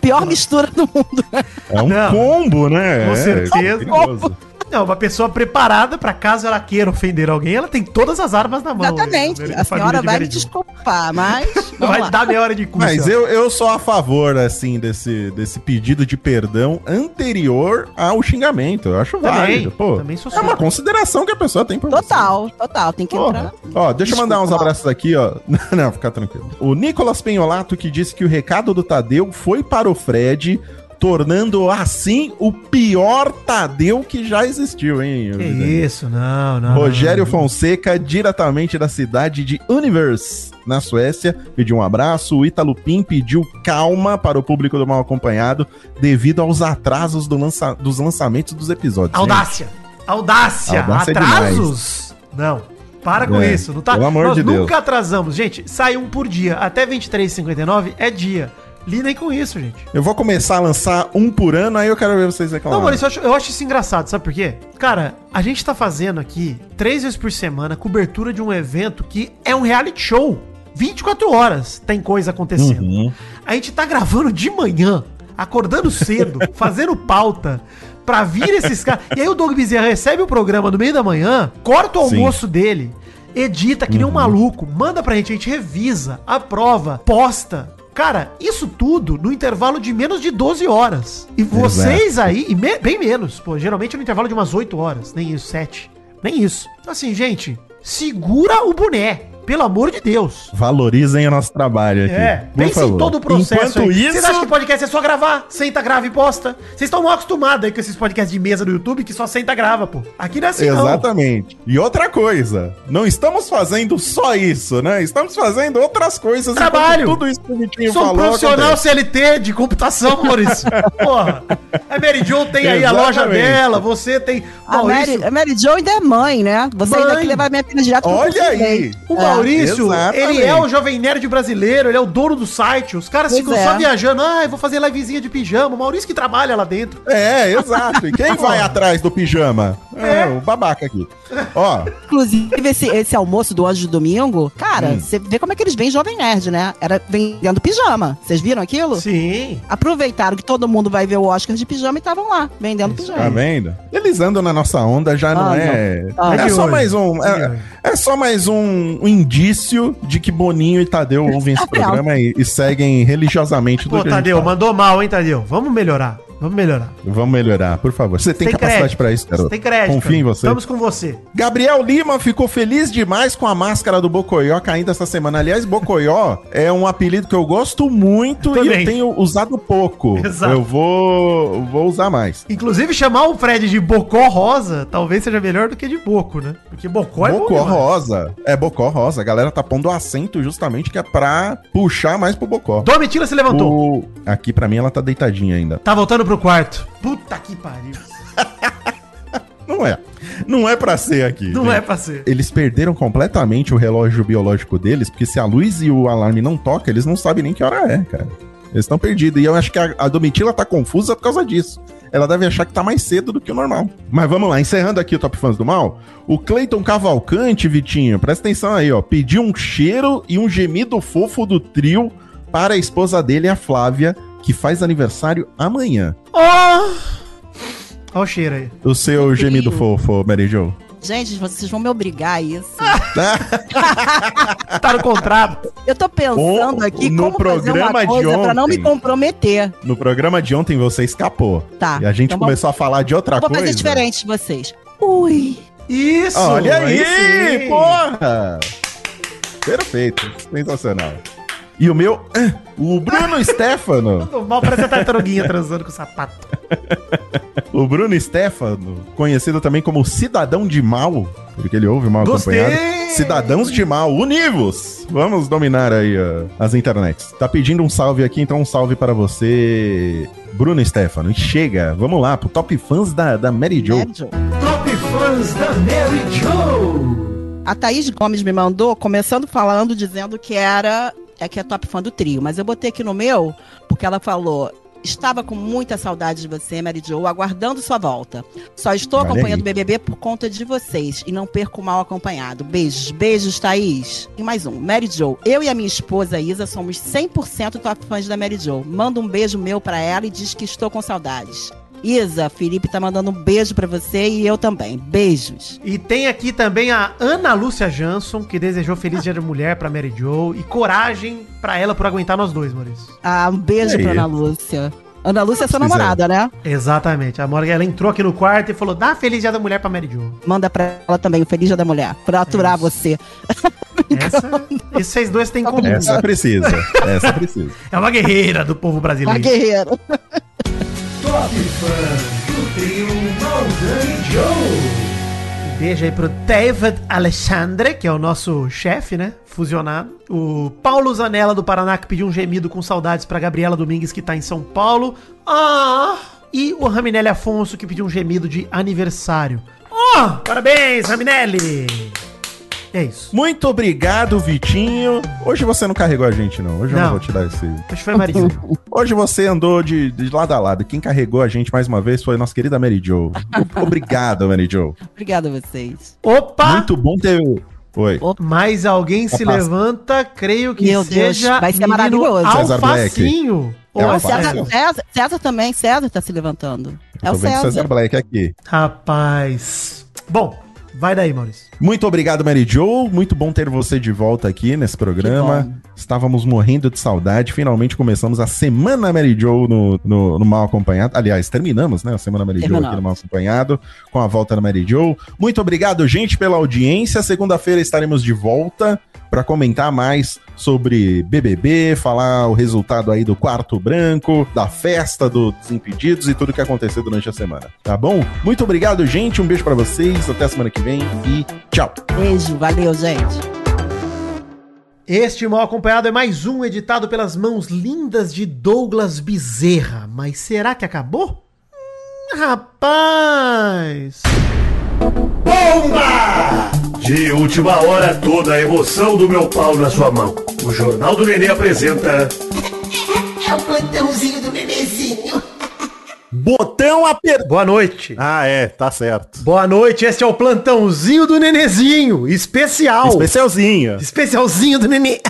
B: Pior mistura do mundo.
A: É um
C: Não.
A: combo, né?
C: Com
A: É,
C: certeza.
A: perigoso.
C: Não, uma pessoa preparada pra caso ela queira ofender alguém, ela tem todas as armas na mão.
B: Exatamente.
C: né?
B: A
C: Família
B: senhora vai me desculpar, mas. (laughs)
C: Vai
B: lá.
C: dar meia hora de curso.
A: Mas eu, eu sou a favor, assim, desse, desse pedido de perdão anterior ao xingamento. Eu acho
C: Também,
A: válido. Pô,
C: também sou
A: é uma consideração que a pessoa tem por você.
B: Total, total. Tem que
A: Porra.
B: entrar.
A: Ó, deixa eu mandar uns
B: Desculpa.
A: abraços aqui, ó. (laughs) Não, fica tranquilo. O Nicolas Penholato que disse que o recado do Tadeu foi para o Fred, tornando assim o pior Tadeu que já existiu, hein?
C: Que isso, não, não.
A: Rogério
C: não.
A: Fonseca, diretamente da cidade de Univers, na Suécia, pediu um abraço. O Ítalo Pim pediu calma para o público do Mal Acompanhado devido aos atrasos do lança- dos lançamentos dos episódios.
C: Audácia. Audácia.
A: Audácia é
C: Atrasos? não. Para com
A: É,
C: isso, não tá?
A: pelo amor
C: Nós
A: de Deus.
C: nunca atrasamos. Gente, sai um por dia. Até 23h59 é dia. Lidem com isso, gente.
A: Eu vou começar a lançar um por ano, aí eu quero ver vocês
C: Não,
A: reclamarem.
C: Maurício, eu acho, eu acho isso engraçado, sabe por quê? Cara, a gente tá fazendo aqui, três vezes por semana, cobertura de um evento que é um reality show. 24 horas tem coisa acontecendo.
A: Uhum.
C: A gente tá gravando de manhã, acordando cedo, (laughs) fazendo pauta, pra vir esses caras. E aí o Doug Bezerra recebe o programa no meio da manhã, corta o
A: Sim.
C: almoço dele, edita que nem um maluco, manda pra gente, a gente revisa, aprova, posta. Cara, isso tudo no intervalo de menos de 12 horas. E vocês aí, e me- bem menos, pô, geralmente no intervalo de umas 8 horas, nem isso, 7. Nem isso. Então, assim, gente, segura o boné. Pelo amor de Deus.
A: Valorizem o nosso trabalho aqui.
C: É,
A: por
C: pense em todo o processo.
A: Enquanto
C: aí.
A: isso,
C: Vocês acham que podcast é só gravar? Senta, grava e posta? Vocês estão mal acostumados aí com esses podcasts de mesa do YouTube que só senta, grava, pô. Aqui não é assim,
A: Exatamente. E outra coisa, não estamos fazendo só isso, né? Estamos fazendo outras coisas.
C: Trabalho.
A: Tudo isso que o
C: não.
A: Vitinho
C: Sou
A: falou.
C: profissional
A: acontece.
C: CLT de computação, Maurício. (laughs) Porra. A Mary Jo tem aí a loja dela, você tem...
B: A Mary, a Mary Jo ainda é mãe, né? Você ainda
C: Mãe.
B: tem que levar minha filha direto pro
A: Olha aí.
C: O
B: É.
C: Maurício,
A: exatamente.
C: ele é o jovem nerd brasileiro, ele é o dono do site. Os caras
B: Pois
C: ficam
B: é.
C: só viajando. Ah, eu vou fazer livezinha de pijama. O Maurício que trabalha lá dentro.
A: É, exato. E quem vai atrás do pijama? É,
C: É.
A: o babaca aqui. Ó,
B: Inclusive, esse, esse almoço do Anjo de Domingo, cara,
A: Hum.
B: você vê como é que eles vêm Jovem Nerd, né? Era vendendo pijama. Vocês viram aquilo?
C: Sim.
B: Aproveitaram que todo mundo vai ver o Oscar de pijama e estavam lá, vendendo
C: Isso
B: pijama.
A: tá vendo? Eles andam na nossa onda, já não
B: Ah,
A: é.
B: não. Ah,
A: é
C: de
A: só
C: hoje.
A: mais um.
C: É
A: É,
C: hoje.
A: é só mais um, um indício de que Boninho e Tadeu ouvem esse programa e, e seguem religiosamente
C: Pô,
A: que a gente
C: Tadeu,
A: fala.
C: mandou mal, hein, Tadeu? Vamos melhorar. Vamos melhorar.
A: Vamos melhorar, por favor. Você tem,
C: Tem
A: capacidade pra isso,
C: Você
A: garoto.
C: tem crédito.
A: Confia em você.
C: Estamos com você.
A: Gabriel Lima ficou feliz demais com a máscara do Bocoió caindo essa semana. Aliás, Bocoió (laughs) é um apelido que eu gosto muito
C: Eu
A: e eu tenho usado pouco. (laughs)
C: Exato.
A: Eu vou, vou usar mais.
C: Inclusive, chamar o Fred de Bocó Rosa talvez seja melhor do que de Boco, né? Porque Bocó é
A: Bocó rosa. É Bocó rosa. A galera tá pondo acento justamente que é pra puxar mais pro Bocó.
C: Domitila se levantou.
A: O... Aqui pra mim ela tá deitadinha ainda.
C: Tá voltando pro quarto. Puta que pariu. (laughs)
A: Não é. Não é pra ser aqui.
C: Não
A: gente.
C: é pra ser.
A: Eles perderam completamente o relógio biológico deles, porque se a luz e o alarme não tocam, eles não sabem nem que hora é, cara. Eles estão perdidos. E eu acho que a, a Domitila tá confusa por causa disso. Ela deve achar que tá mais cedo do que o normal. Mas vamos lá, encerrando aqui o Top Fãs do Mal. O Cleiton Cavalcante, Vitinho, presta atenção aí, ó. Pediu um cheiro e um gemido fofo do trio para a esposa dele, a Flávia, que faz aniversário amanhã.
C: Ó! Ó o cheiro aí.
A: O seu gemido fofo, Mary Jo.
B: Gente, vocês vão me obrigar a isso.
C: Tá no contrato.
B: Eu tô pensando
A: O-
B: aqui
A: no
B: como fazer uma
A: programa de
B: coisa pra não me
A: ontem.
B: comprometer.
A: No programa de ontem você escapou.
B: Tá.
A: E a gente
B: então
A: começou a falar de outra
B: Vamos, vou
A: coisa.
B: fazer diferente de vocês. Ui.
C: Isso!
A: Olha aí,
C: sim.
A: porra! Perfeito, sensacional. E o meu, ah, o Bruno (laughs) Stefano.
C: Tudo mal parece a tartaruguinha transando com o sapato. (laughs)
A: O Bruno Stefano, conhecido também como Cidadão de Mal, porque ele ouve mal
C: Gostei!
A: acompanhado. Cidadãos de Mal, univos! Vamos dominar aí ah, as internets. Tá pedindo um salve aqui, então um salve para você, Bruno Stefano. E chega, vamos lá, pro top fãs da, da Mary Jo.
B: Né, Joe?
D: Top fãs da Mary Joe.
B: A Thaís Gomes me mandou, começando falando, dizendo que era é que é top fã do trio, mas eu botei aqui no meu, porque ela falou. Estava com muita saudade de você, Mary Jo, aguardando sua volta. Só estou
A: Olha
B: acompanhando o. BBB por conta de vocês e não perco mal acompanhado. Beijos, beijos, Thaís. E mais um, Mary Jo. Eu e a minha esposa Isa somos 100% top fãs da Mary Jo. Manda um beijo meu pra ela e diz que estou com saudades. Isa, Felipe tá mandando um beijo pra você e eu também. Beijos.
C: E tem aqui também a Ana Lúcia Jansson, que desejou Feliz Dia da Mulher pra Mary Jo e coragem pra ela por aguentar nós dois, Maurício.
B: Ah, um beijo
A: aí?
B: pra Ana Lúcia. Ana Lúcia é sua namorada, né?
C: Exatamente. A Morgan, ela entrou aqui no quarto e falou: dá Feliz Dia da Mulher pra Mary Jo.
B: Manda pra ela também o Feliz Dia da Mulher, pra aturar
C: isso.
B: você.
C: Essa, (laughs) esses vocês têm em comum.
A: Essa precisa, essa precisa.
C: É uma guerreira do povo
B: Uma
C: brasileiro.
B: guerreira.
D: Do trio Maldani Joe.
C: Beijo aí pro David Alexandre, que é o nosso chefe, né? Fusionado. O Paulo Zanella do Paraná, que pediu um gemido com saudades pra Gabriela Domingues, que tá em São Paulo. Ah! E o Raminelli Afonso, que pediu um gemido de aniversário. Oh! Parabéns, Raminelli! É isso.
A: Muito obrigado, Vitinho. Hoje você não carregou a gente, não. Hoje eu não vou te dar esse.
C: Que foi Marinho. (laughs)
A: Hoje você andou de, de lado a lado. Quem carregou a gente mais uma vez foi a nossa querida Mary Jo. (laughs) Obrigado, Mary Jo.
B: Obrigada a vocês.
C: Opa!
A: Muito bom ter. Oi.
C: Mais alguém se
A: Capaz.
C: levanta, creio que
B: Meu Deus,
C: seja
B: vai ser maravilhoso.
A: César Black.
C: Alfacinho.
A: É Alface.
B: César, César, César também, César tá se levantando. É o César.
A: César Black aqui.
C: Rapaz. Bom, vai daí, Maurício.
A: Muito obrigado, Mary Jo. Muito bom ter você de volta aqui nesse programa. Estávamos morrendo de saudade. Finalmente começamos a Semana Mary Jo no, no, no Mal Acompanhado. Aliás, terminamos, né? A Semana Mary Jo aqui no Mal Acompanhado, com a volta da Mary Jo. Muito obrigado, gente, pela audiência. Segunda-feira estaremos de volta para comentar mais sobre BBB, falar o resultado aí do quarto branco, da festa do Desimpedidos e tudo que aconteceu durante a semana. Tá bom? Muito obrigado, gente. Um beijo para vocês. Até a semana que vem e tchau.
B: Beijo, valeu, gente.
C: Este mal acompanhado é mais um editado pelas mãos lindas de Douglas Bezerra. Mas será que acabou? Hum, rapaz!
D: Bomba! De última hora, toda a emoção do meu pau na sua mão. O Jornal do Nenê apresenta.
E: É o plantãozinho do bebezinho.
F: Botão apertado.
C: Boa noite.
F: Ah, é, tá certo.
C: Boa noite, este é o plantãozinho do Nenezinho, especial.
F: Especialzinho.
C: Especialzinho do Nenê.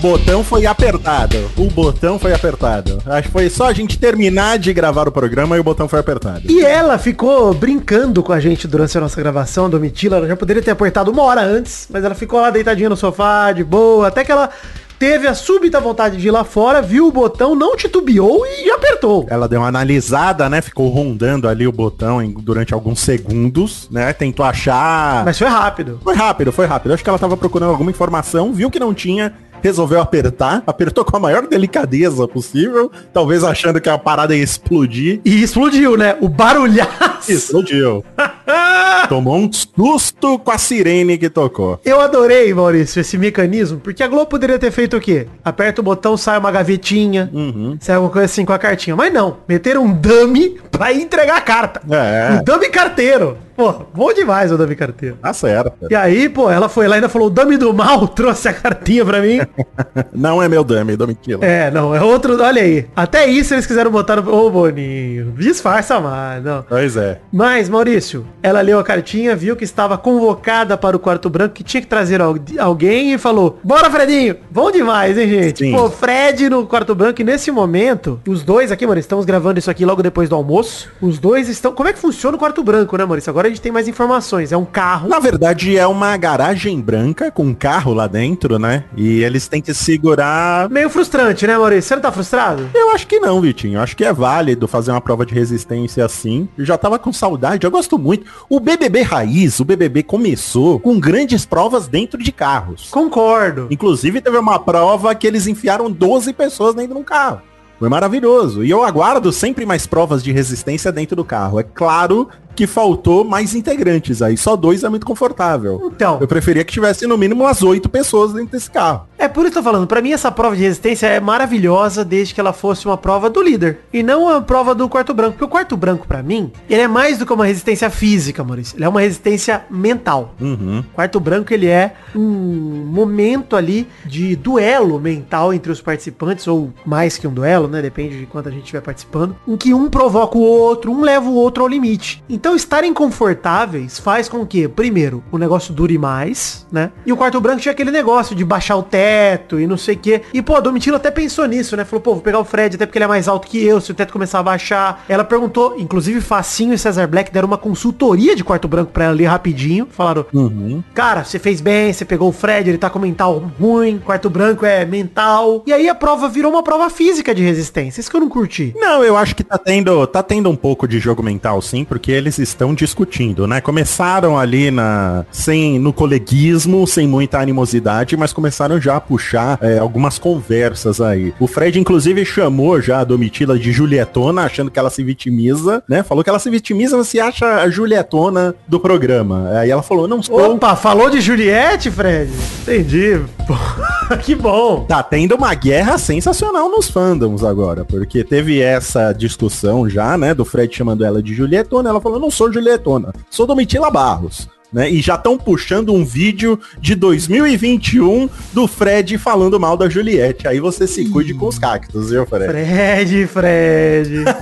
F: Botão foi apertado. O botão foi apertado. Acho que foi só a gente terminar de gravar o programa e o botão foi apertado.
C: E ela ficou brincando com a gente durante a nossa gravação, Domitila. Ela já poderia ter apertado uma hora antes, mas ela ficou lá deitadinha no sofá, de boa, até que ela teve a súbita vontade de ir lá fora, viu o botão, não titubeou e apertou.
F: Ela deu uma analisada, né? Ficou rondando ali o botão em- durante alguns segundos, né? Tentou achar.
C: Mas foi rápido.
F: Foi rápido, foi rápido. Acho que ela tava procurando alguma informação, viu que não tinha, resolveu apertar, apertou com a maior delicadeza possível, talvez achando que a parada ia explodir.
C: E explodiu, né? O barulhaço.
F: Explodiu. (laughs) (laughs) Tomou um susto com a sirene que tocou.
C: Eu adorei, Maurício, esse mecanismo, porque a Globo poderia ter feito o quê? Aperta o botão, sai uma gavetinha,
F: Uhum.
C: sai alguma coisa assim com a cartinha. Mas não, meteram um dummy pra entregar a carta.
F: É.
C: Um dummy carteiro. Pô, bom demais o dummy carteiro.
F: Tá certo.
C: E aí, pô, ela foi lá e ainda falou, o dummy do mal (laughs) trouxe a cartinha pra mim. (laughs)
F: Não é meu dummy, Domitila.
C: é, não, é outro, olha aí. Até isso eles quiseram botar no... Ô, Boninho, disfarça mais, não.
F: Pois é.
C: Mas, Maurício, ela leu a cartinha, viu que estava convocada para o quarto branco, que tinha que trazer al- alguém e falou: Bora, Fredinho! Bom demais, hein, gente?
F: Sim.
C: Pô, Fred no quarto branco, e nesse momento, os dois aqui, Maurício, estamos gravando isso aqui logo depois do almoço. Os dois estão. Como é que funciona o quarto branco, né, Maurício? Agora a gente tem mais informações. É um carro.
F: Na verdade, é uma garagem branca com um carro lá dentro, né? E eles têm que segurar.
C: Meio frustrante, né, Maurício? Você não tá frustrado?
F: Eu acho que não, Vitinho. Eu acho que é válido fazer uma prova de resistência assim. Eu já tava com saudade. Eu gosto muito.
A: O BBB raiz, o BBB começou com grandes provas dentro de carros.
C: Concordo.
A: Inclusive teve uma prova que eles enfiaram 12 pessoas dentro de um carro. Foi maravilhoso. E eu aguardo sempre mais provas de resistência dentro do carro. É claro que faltou mais integrantes aí. Só dois é muito confortável.
C: Então.
A: Eu preferia que tivesse no mínimo umas oito pessoas dentro desse carro.
C: É por isso que eu tô falando, pra mim essa prova de resistência é maravilhosa desde que ela fosse uma prova do líder e não uma prova do quarto branco, porque o quarto branco pra mim, ele é mais do que uma resistência física, Maurício, ele é uma resistência mental.
A: Uhum.
C: O quarto branco ele é um momento ali de duelo mental entre os participantes ou mais que um duelo, né, depende de quanto a gente estiver participando, em que um provoca o outro, um leva o outro ao limite. Então estarem confortáveis faz com que, primeiro, o negócio dure mais, né? E o quarto branco tinha aquele negócio de baixar o teto e não sei o quê. E, pô, a Domitila até pensou nisso, né? Falou, pô, vou pegar o Fred, até porque ele é mais alto que eu, se o teto começar a baixar. Ela perguntou, inclusive Facinho e Cesar Black deram uma consultoria de quarto branco pra ela ali rapidinho. Falaram,
A: Uhum.
C: cara, você fez bem, você pegou o Fred, ele tá com mental ruim, quarto branco é mental. E aí a prova virou uma prova física de resistência. Isso que eu não curti.
A: Não, eu acho que tá tendo, tá tendo um pouco de jogo mental, sim, porque eles estão discutindo, né? Começaram ali na, sem, no coleguismo, sem muita animosidade, mas começaram já a puxar é, algumas conversas aí. O Fred, inclusive, chamou já a Domitila de Julietona, achando que ela se vitimiza, né? Falou que ela se vitimiza, você acha a Julietona do programa. Aí ela falou, não sou.
C: Opa, falou de Juliette, Fred? Entendi. (laughs) Que bom.
A: Tá tendo uma guerra sensacional nos fandoms agora, porque teve essa discussão já, né, do Fred chamando ela de Julietona, ela falou, não sou Julietona, sou Domitila Barros. Né, e já estão puxando um vídeo de 2021 do Fred falando mal da Juliette. Aí você se cuide com os cactos, viu, Fred?
C: Fred, Fred. (laughs)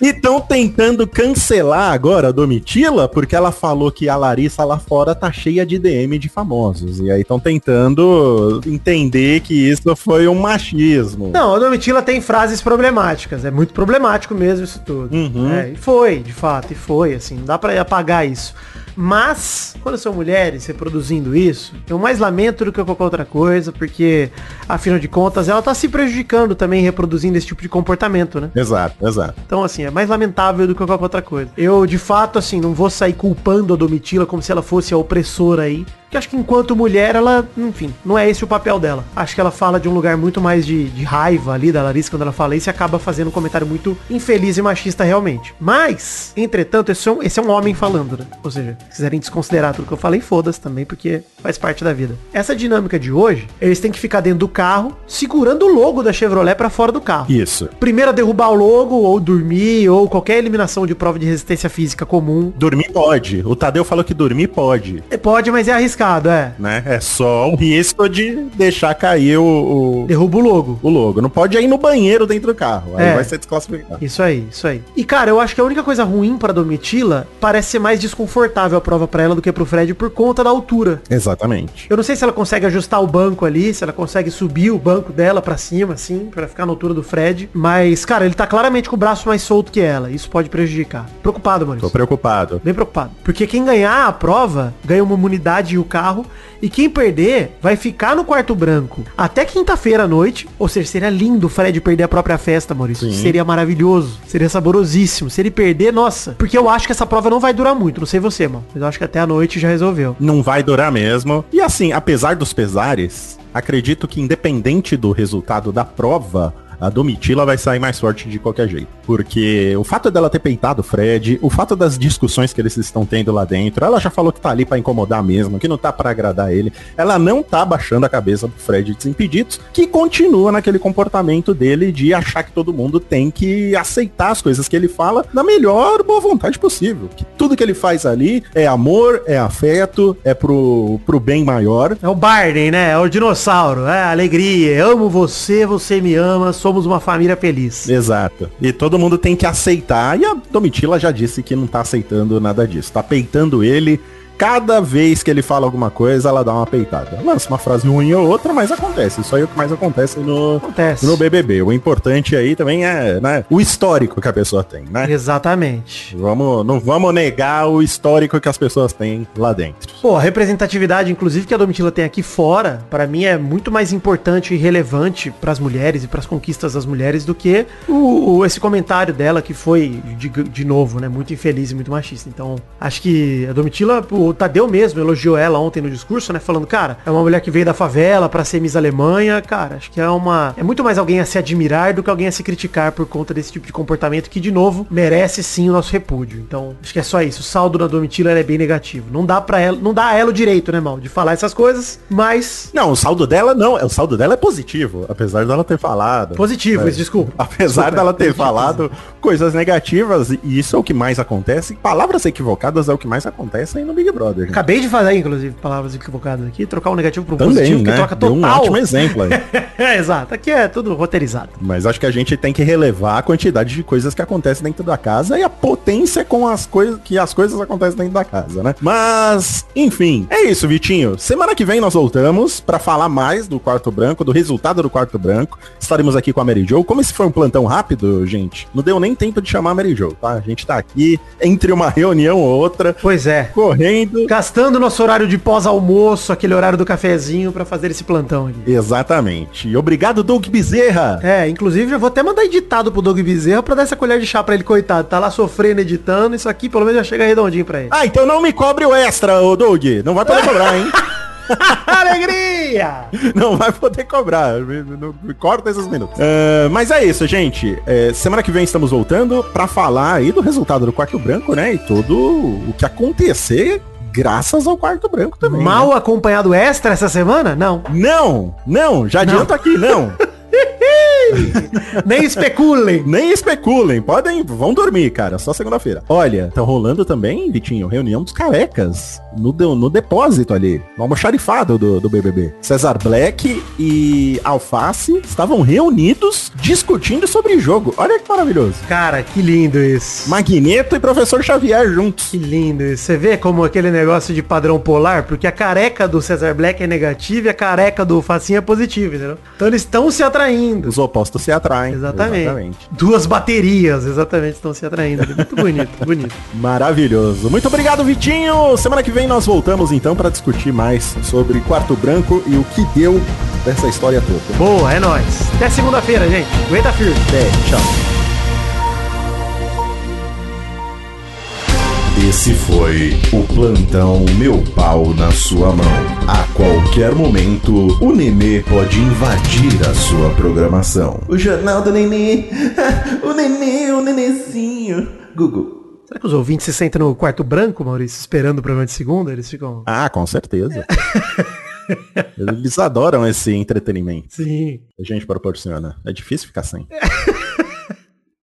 A: E estão tentando cancelar agora a Domitila, porque ela falou que a Larissa lá fora tá cheia de DM de famosos. E aí estão tentando entender que isso foi um machismo.
C: Não, a Domitila tem frases problemáticas. É muito problemático mesmo isso tudo.
A: Uhum.
C: É, e foi, de fato, e foi, assim, não dá pra apagar isso. Mas, quando são mulheres reproduzindo isso, eu mais lamento do que qualquer outra coisa, porque, afinal de contas, ela tá se prejudicando também reproduzindo esse tipo de comportamento, né?
A: Exato, exato.
C: Então, assim, é mais lamentável do que qualquer outra coisa. Eu, de fato, assim, não vou sair culpando a Domitila como se ela fosse a opressora aí. Porque acho que enquanto mulher, ela, enfim, não é esse o papel dela. Acho que ela fala de um lugar muito mais de, de raiva ali da Larissa quando ela fala isso e acaba fazendo um comentário muito infeliz e machista realmente. Mas, entretanto, esse é um, esse é um homem falando, né? Ou seja, se quiserem desconsiderar tudo que eu falei, foda-se também, porque faz parte da vida. Essa dinâmica de hoje, eles têm que ficar dentro do carro, segurando o logo da Chevrolet pra fora do carro.
A: Isso.
C: Primeiro a derrubar o logo, ou dormir, ou qualquer eliminação de prova de resistência física comum.
A: Dormir pode. O Tadeu falou que dormir pode.
C: É, Pode, mas é arriscado, é.
A: Né? É só o risco de deixar cair o, o,
C: Derruba o logo.
A: o logo. Não pode ir no banheiro dentro do carro. Aí
C: É.
A: vai ser desclassificado.
C: Isso aí, isso aí. E cara, eu acho que a única coisa ruim pra Domitila parece ser mais desconfortável a prova pra ela do que pro Fred por conta da altura.
A: Exatamente.
C: Eu não sei se ela consegue ajustar o banco ali, se ela consegue subir o banco dela pra cima, assim, pra ficar na altura do Fred. Mas, cara, ele tá claramente com o braço mais solto que ela. Isso pode prejudicar. Preocupado, Maurício.
A: Tô preocupado.
C: Bem preocupado. Porque quem ganhar a prova ganha uma imunidade e o carro. E quem perder vai ficar no quarto branco até quinta-feira à noite. Ou seja, seria lindo o Fred perder a própria festa, Maurício.
A: Sim.
C: Seria maravilhoso. Seria saborosíssimo. Se ele perder, nossa. Porque eu acho que essa prova não vai durar muito. Não sei você, mano. Mas eu acho que até a noite já resolveu.
A: Não vai durar mesmo. E assim, apesar dos pesares, acredito que independente do resultado da prova, a Domitila vai sair mais forte de qualquer jeito. Porque o fato dela ter peitado o Fred, o fato das discussões que eles estão tendo lá dentro, ela já falou que tá ali pra incomodar mesmo, que não tá pra agradar ele. Ela não tá baixando a cabeça pro Fred Desimpedidos, que continua naquele comportamento dele de achar que todo mundo tem que aceitar as coisas que ele fala na melhor boa vontade possível. Que tudo que ele faz ali é amor, é afeto, é pro, pro bem maior.
C: É o Barney, né? É o dinossauro. É alegria. Eu amo você, você me ama. Somos uma família feliz.
A: Exato. E todo mundo tem que aceitar. E a Domitila já disse que não tá aceitando nada disso. Tá peitando ele cada vez que ele fala alguma coisa, ela dá uma peitada. Lança uma frase ruim ou outra, mas acontece. Isso aí é o que mais acontece no,
C: Acontece.
A: no BBB. O importante aí também é né, o histórico que a pessoa tem, né?
C: Exatamente.
A: Vamos, não vamos negar o histórico que as pessoas têm lá dentro.
C: Pô, a representatividade, inclusive, que a Domitila tem aqui fora, pra mim é muito mais importante e relevante pras mulheres e pras conquistas das mulheres do que o, o- esse comentário dela que foi, de, de novo, né, muito infeliz e muito machista. Então, acho que a Domitila, o Tadeu mesmo elogiou ela ontem no discurso, né, falando, cara, é uma mulher que veio da favela pra ser Miss Alemanha, cara, acho que é uma... É muito mais alguém a se admirar do que alguém a se criticar por conta desse tipo de comportamento que, de novo, merece sim o nosso repúdio. Então, acho que é só isso. O saldo da Domitila é bem negativo. Não dá para ela, não dá a ela o direito, né, mal, de falar essas coisas, mas
A: Não, o saldo dela não. O saldo dela é positivo, apesar dela ter falado.
C: positivo,
A: É.
C: isso, desculpa.
A: Apesar
C: Desculpa,
A: dela ter falado (laughs) coisas negativas, e isso é o que mais acontece. Palavras equivocadas é o que mais acontece aí no Big Brother. gente.
C: Acabei de fazer, inclusive, palavras equivocadas aqui, trocar um negativo um
A: Também,
C: positivo,
A: né?
C: que troca
A: Deu
C: total.
A: um ótimo exemplo aí. (laughs)
C: é, exato. Aqui é tudo roteirizado.
A: Mas acho que a gente tem que relevar a quantidade de coisas que acontecem dentro da casa e a potência com as coisas que as coisas acontecem dentro da casa, né? Mas, enfim, é isso, Vitinho. Semana que vem nós voltamos pra falar mais do quarto branco, do resultado do quarto branco. Estaremos aqui com a Mary Jo. Como esse foi um plantão rápido, gente, não deu nem tempo de chamar a Mary Jo, tá? A gente tá aqui entre uma reunião ou outra,
C: Pois é.
A: correndo.
C: Gastando nosso horário de pós-almoço, aquele horário do cafezinho, pra fazer esse plantão aqui.
A: Exatamente. E obrigado, Doug Bezerra.
C: É, inclusive já vou até mandar editado pro Doug Bezerra pra dar essa colher de chá pra ele, coitado. Tá lá sofrendo, editando, isso aqui pelo menos já chega redondinho pra ele.
A: Ah, então não me cobre o extra, ô Doug. Não vai poder cobrar, hein? (laughs)
C: Alegria! (laughs)
A: Não vai poder cobrar. Me- me- não- me Corta esses minutos. É, mas é isso, gente. É, semana que vem estamos voltando pra falar aí do resultado do quarto branco, né? E tudo o que acontecer graças ao quarto branco também.
C: Mal
A: né?
C: acompanhado extra essa semana? Não.
A: Não, não, já adianto aqui, não. (laughs)
C: Nem especulem.
A: Nem especulem, podem, vão dormir, cara, só segunda-feira. Olha, tá rolando também, Vitinho, reunião dos carecas no, no depósito ali, no almoxarifado do, do BBB. Cesar Black e Alface estavam reunidos discutindo sobre jogo. Olha que maravilhoso.
C: Cara, que lindo isso.
A: Magneto e Professor Xavier juntos.
C: Que lindo isso. Você vê como aquele negócio de padrão polar, porque a careca do Cesar Black é negativa e a careca do Facinho é positiva, entendeu? Então eles estão se atraindo.
A: Os opostos se atraem.
C: Exatamente. Duas baterias, exatamente, estão se atraindo. Muito bonito, (laughs) bonito.
A: Maravilhoso. Muito obrigado, Vitinho. Semana que vem nós voltamos então para discutir mais sobre Quarto Branco e o que deu dessa história toda.
C: Boa, é nóis. Até segunda-feira, gente. Aguenta firme.
A: Até, tchau.
G: Esse foi o plantão Meu Pau na Sua Mão. A qualquer momento, o Nenê pode invadir a sua programação.
H: O jornal do Nenê. (laughs) O Nenê, o Nenezinho. Google.
C: Será que os ouvintes se sentam no quarto branco, Maurício, esperando o programa de segunda? Eles ficam...
A: Ah, com certeza. (laughs) Eles adoram esse entretenimento
C: Sim.
A: a gente proporciona. É difícil ficar sem. (laughs)